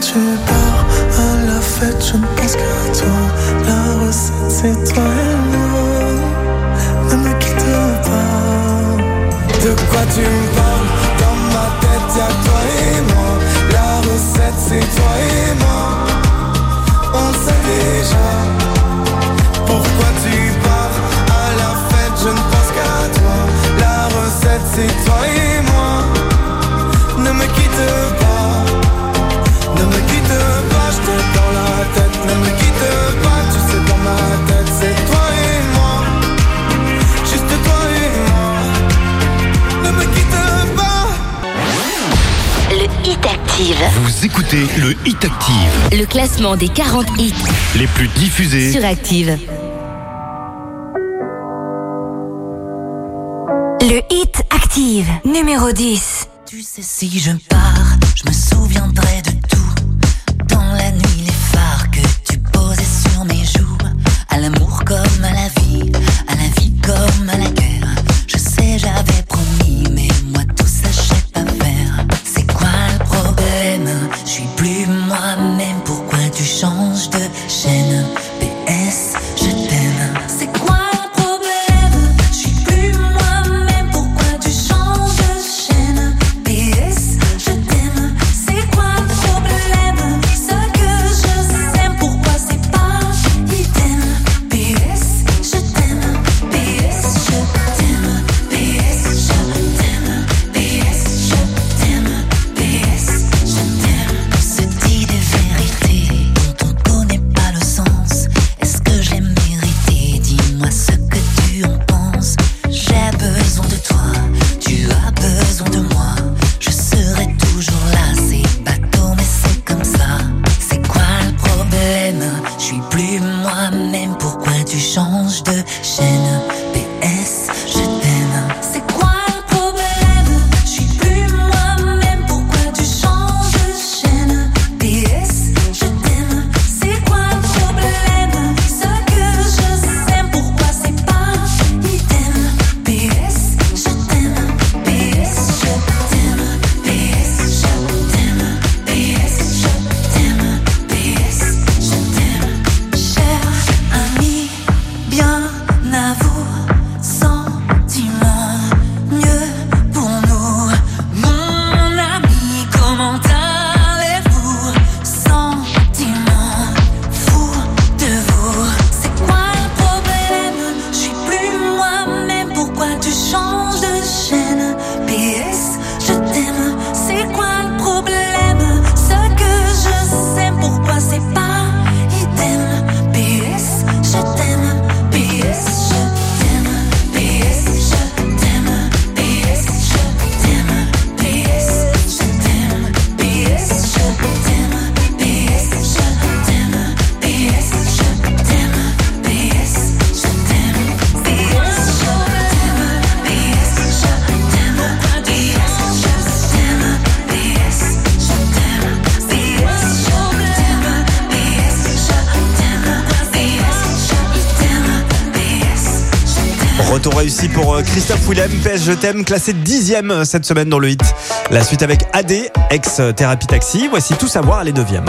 tu pars à la fête, je ne pense qu'à toi. La recette, c'est toi et moi. Ne me quitte pas. De quoi tu me parles? le Hit Active. Le classement des 40 hits les plus diffusés sur Active. Le Hit Active, numéro 10. Tu sais si je Je t'aime, classé dixième euh, cette semaine dans le hit. La suite avec AD, ex-thérapie euh, taxi. Voici tout savoir, les deuxièmes.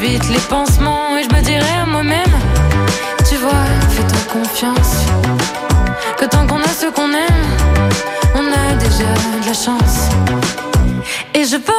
vite les pansements et je me dirais à moi-même Tu vois, fais-toi confiance. Que tant qu'on a ce qu'on aime On a déjà de la chance. Et je peux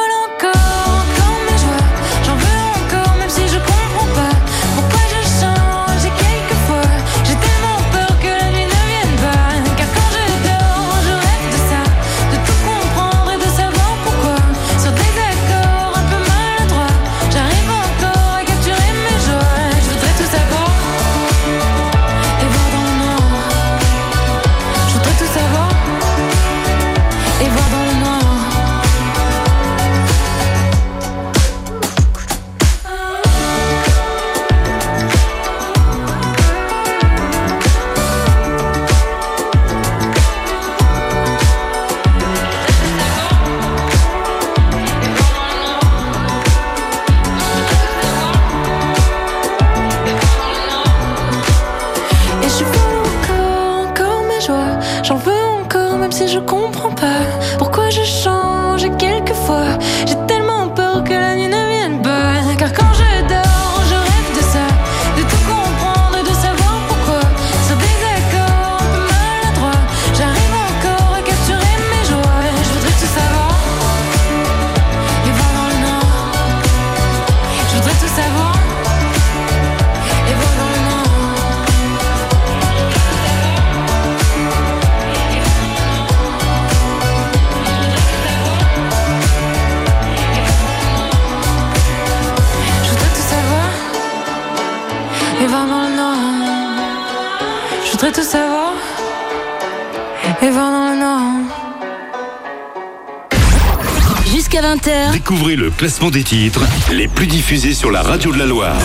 Le classement des titres les plus diffusés sur la radio de la Loire.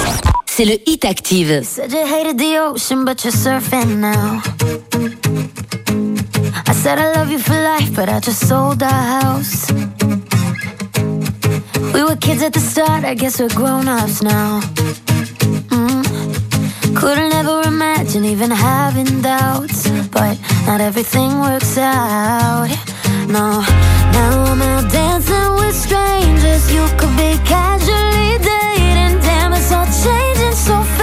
C'est le Hit Active. I said I love you for life, but I just sold our house. We were kids at the start, I guess we're grown-ups now. Mm. Couldn't ever imagine even having doubts. But not everything works out. No, now I'm out there. with strangers. You could be casually dating. Damn, it's all changing so fast.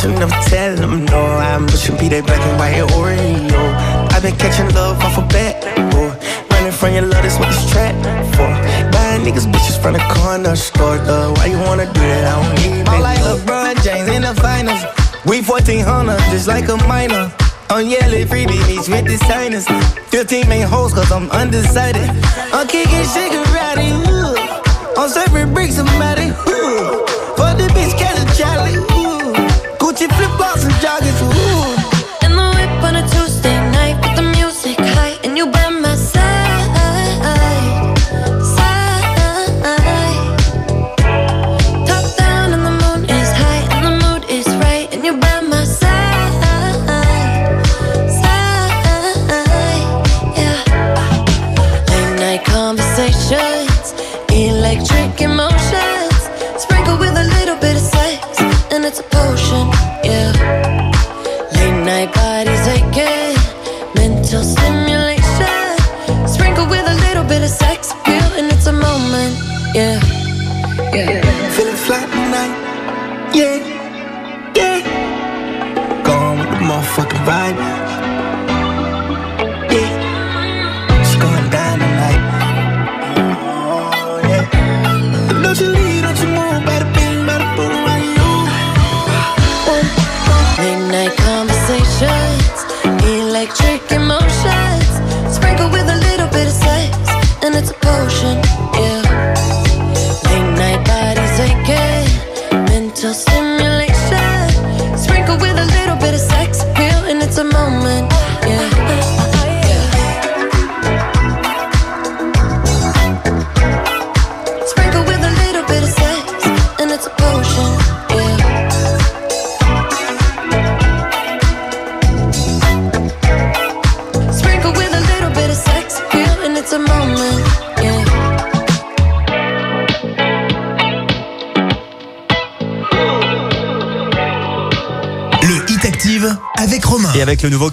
Fucking every bitch and I'm telling them no. I'm pushing be that black and white Oreo. I've been catching love off a bat, boy. Running from your love, that's what this trap for. Buying niggas bitches from the corner store, though. Why you wanna do that? I don't need Ball like LeBron James in the finals. We 1400, just like a minor. On yellow freebie meets with the signers. 15 main hoes, cause I'm undecided. I'm kicking shit karate, ooh. I'm serving bricks, somebody, ooh. For the bitch, flip flops and joggers,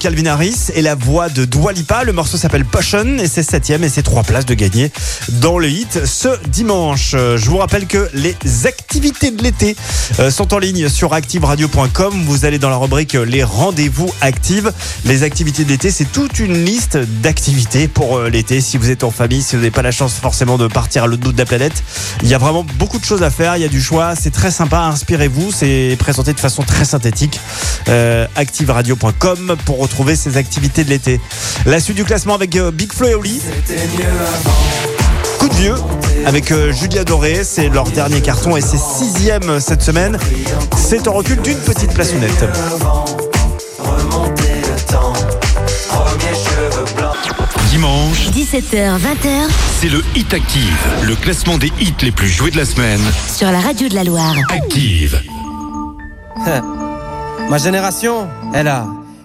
Calvin Harris et la voix de Dua Lipa, le morceau s'appelle Potion et c'est septième et c'est trois places de gagner dans le hit ce dimanche. Euh, Je vous rappelle que les activités de l'été euh, sont en ligne sur activeradio.com. Vous allez dans la rubrique euh, les rendez-vous actives. Les activités de l'été, c'est toute une liste d'activités pour l'été. Si vous êtes en famille, si vous n'avez pas la chance forcément de partir à l'autre bout de la planète, il y a vraiment beaucoup de choses à faire. Il y a du choix. C'est très sympa. Inspirez-vous. C'est présenté de façon très synthétique. Euh, activeradio.com pour retrouver ces activités de l'été. La suite du classement avec euh, Big Flo et Oli. Coup de vieux avec euh, Julia Doré, c'est leur dernier carton et c'est sixième cette semaine. C'est en recul d'une petite place nette. Dimanche, 17h, 20h c'est le Hit Active, le classement des hits les plus joués de la semaine. sur la radio de la Loire. Active. Ma génération, elle a,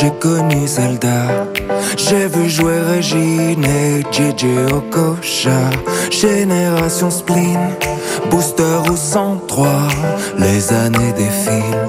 J'ai connu Zelda. J'ai vu jouer Régine et JJ Okocha. Génération spleen, booster ou 103. Les années défilent,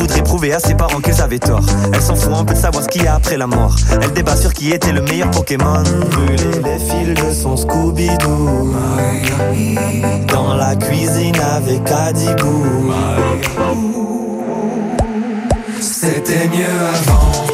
Voudrait prouver à ses parents qu'ils avaient tort. Elle s'en fout un peu de savoir ce qu'il y a après la mort. Elle débat sur qui était le meilleur Pokémon. Brûler les fils de son Scooby-Doo. Dans la cuisine avec Adibou. C'était mieux avant,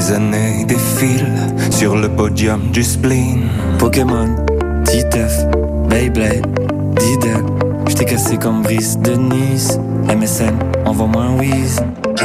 Les années défilent sur le podium du spleen. Pokémon, Titeuf, Beyblade, Diddle. J't'ai cassé comme Brice de Nice. MSN, envoie-moi un whiz. Je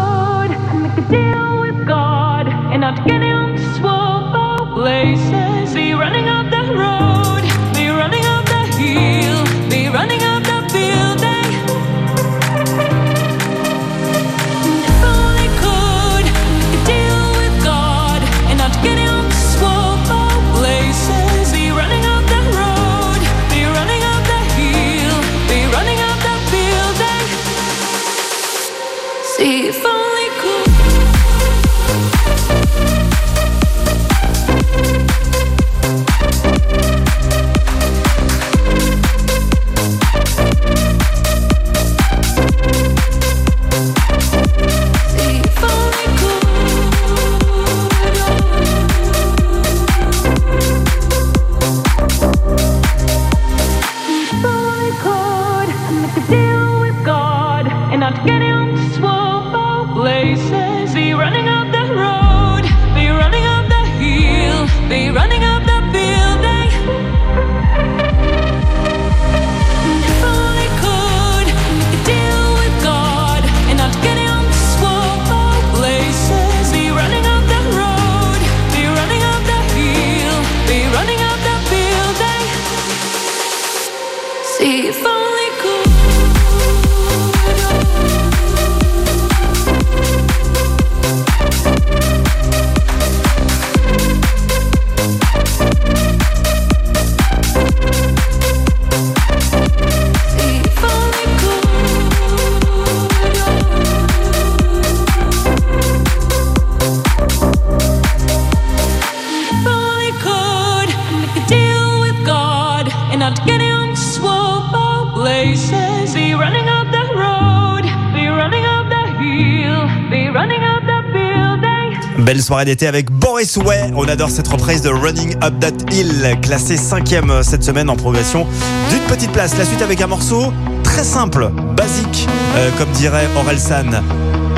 d'été avec Boris Way. On adore cette reprise de Running Up That Hill, classée cinquième euh, cette semaine en progression d'une petite place. La suite avec un morceau très simple, basique, euh, comme dirait Orelsan.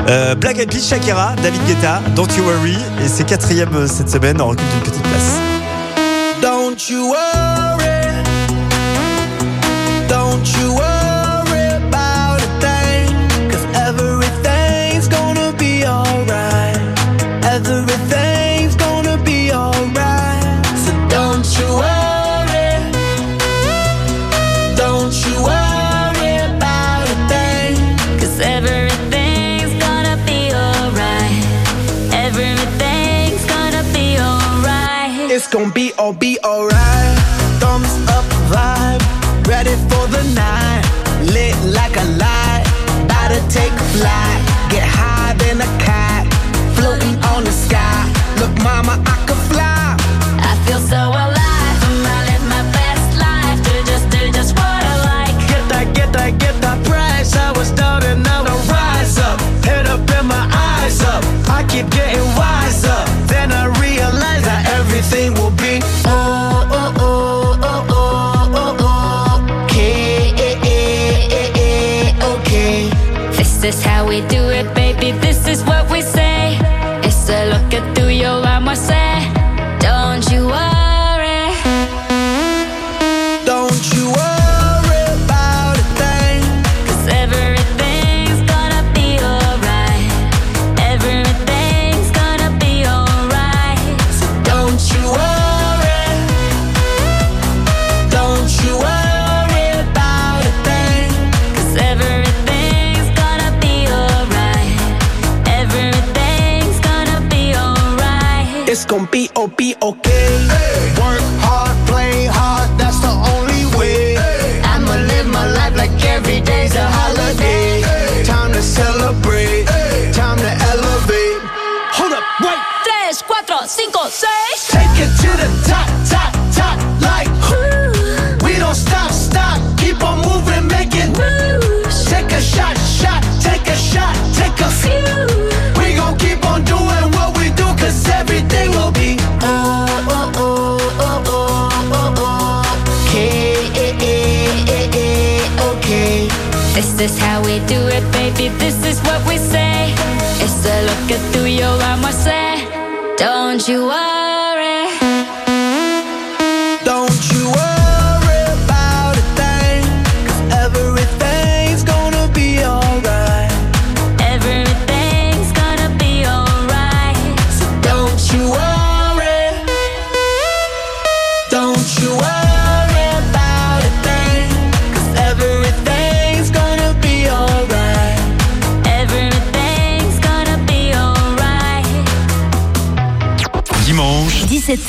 Euh, Black Eyed Peas, Shakira, David Guetta, Don't You Worry, et c'est quatrième cette semaine en recul d'une petite place. Don't you worry. all be alright. Thumbs up vibe, ready for the night. Lit like a light, about to take flight. Get high be okay. you up.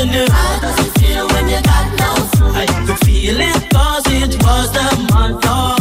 How does it feel when you got no food? I could feel it cause it was the month of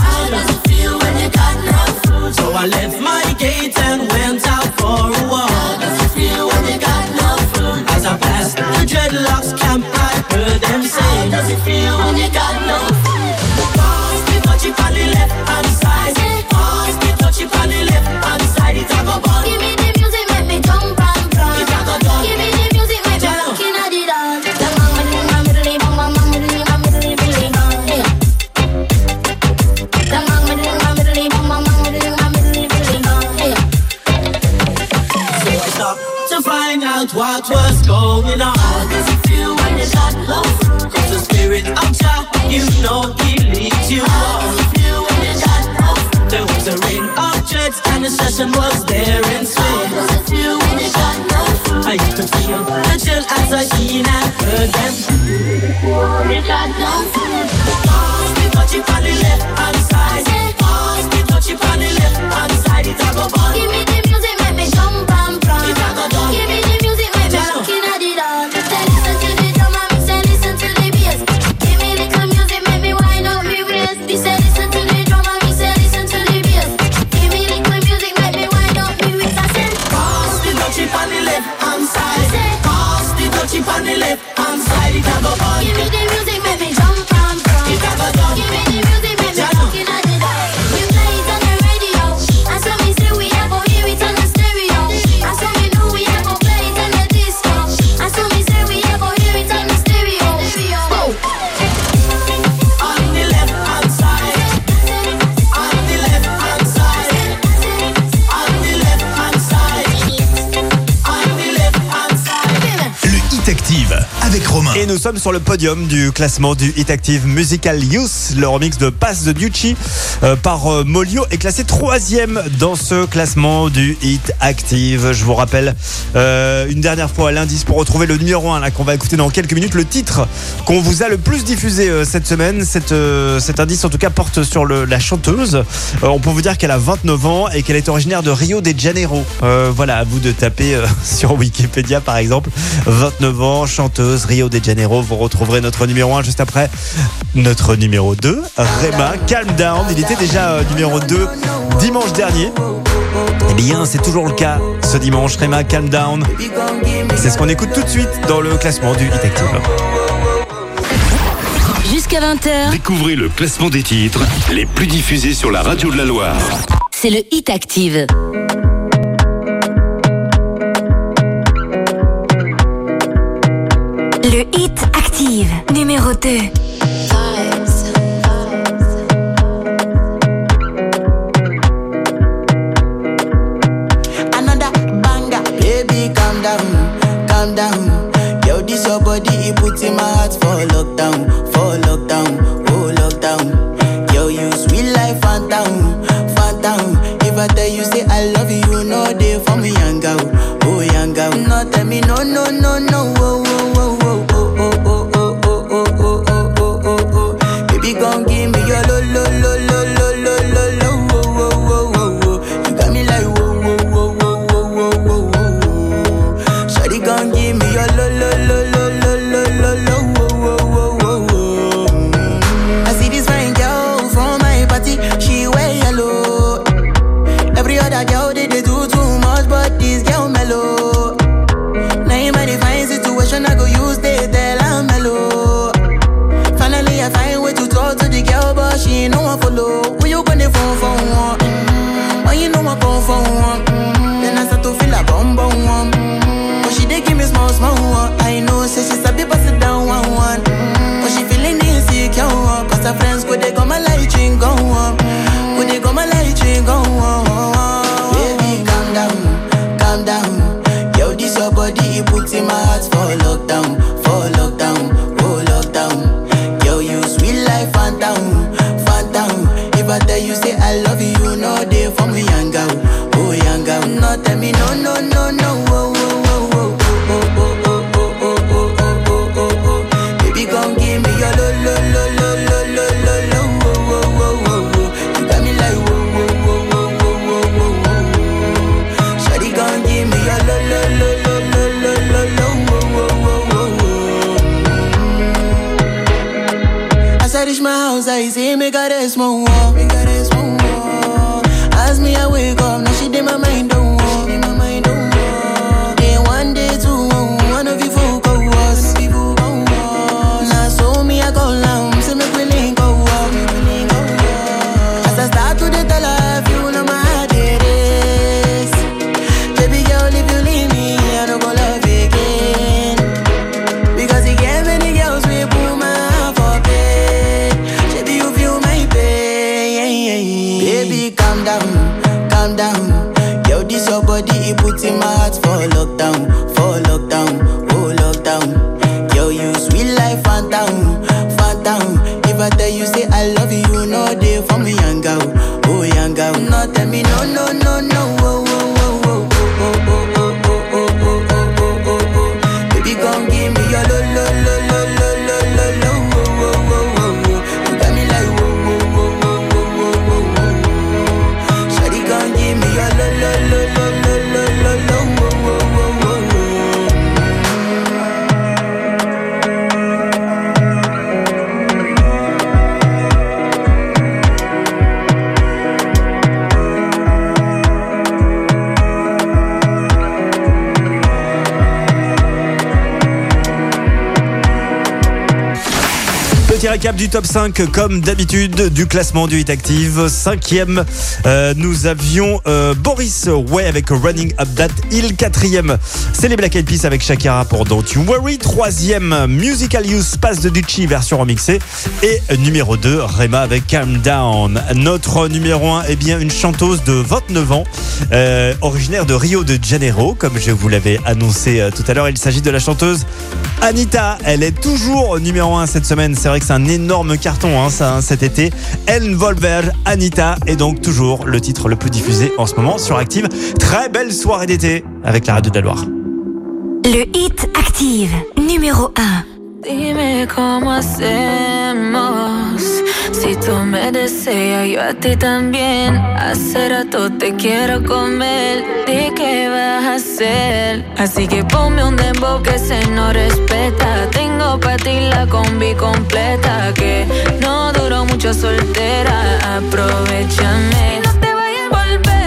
sur le podium du classement du Hit Active Musical Youth. Le remix de Pass de Ducci euh, par euh, Molio est classé troisième dans ce classement du Hit Active. Je vous rappelle euh, une dernière fois l'indice pour retrouver le numéro 1 là qu'on va écouter dans quelques minutes. Le titre qu'on vous a le plus diffusé euh, cette semaine, euh, cet indice en tout cas porte sur la chanteuse. on peut vous dire qu'elle a 29 ans et qu'elle est originaire de Rio de Janeiro. voilà, à vous de taper sur Wikipédia par exemple. 29 ans, chanteuse Rio de Janeiro. Vous retrouverez notre numéro 1 juste après notre numéro 2. Rema, calm down. Il était déjà numéro 2 dimanche dernier bien, c'est toujours le cas ce dimanche. Rema, calm down. C'est ce qu'on écoute tout de suite dans le classement du Hit Active. Jusqu'à 20h. Découvrez le classement des titres les plus diffusés sur la radio de la Loire. C'est le Hit Active. Le Hit Active, numéro 2. See my heart for lockdown, for lockdown, oh lockdown. Yo, you sweet life, phantom, phantom. If I tell you, say I love you, you no day for me, young girl, oh young girl. No, tell me, no, no, no, no. go on. Oh, oh, oh. Baby, calm down, calm down. Yo, this your body, it puts in my heart for lockdown, for lockdown, oh lockdown. Yo, you sweet life, phantom, phantom. If I tell you, say I love you, you know they for me, young girl, oh young girl. No, tell me, no, no, no. crazy, me her this top 5 comme d'habitude du classement du Hit Active. Cinquième, euh, nous avions euh, Boris Way avec Running Up That Hill. Quatrième, c'est les Black Eyed Peas avec Shakira pour Don't You Worry. Troisième, Musical Use Pass de Ducci version remixée. Et numéro 2, Rema avec Calm Down. Notre numéro 1 est eh bien une chanteuse de 29 ans, euh, originaire de Rio de Janeiro, comme je vous l'avais annoncé tout à l'heure. Il s'agit de la chanteuse Anita, elle est toujours numéro 1 cette semaine. C'est vrai que c'est un énorme carton hein, ça, hein, cet été. Ellen Volberg, Anita est donc toujours le titre le plus diffusé en ce moment sur Active. Très belle soirée d'été avec la radio de la Loire. Le hit Active, numéro 1. Si tú me deseas, yo a ti también. Hace rato te quiero comer. ¿De qué vas a hacer? Así que ponme un dembow que se no respeta. Tengo para ti la combi completa. Que no duró mucho soltera. Aprovechame. Y no te vayas a volver.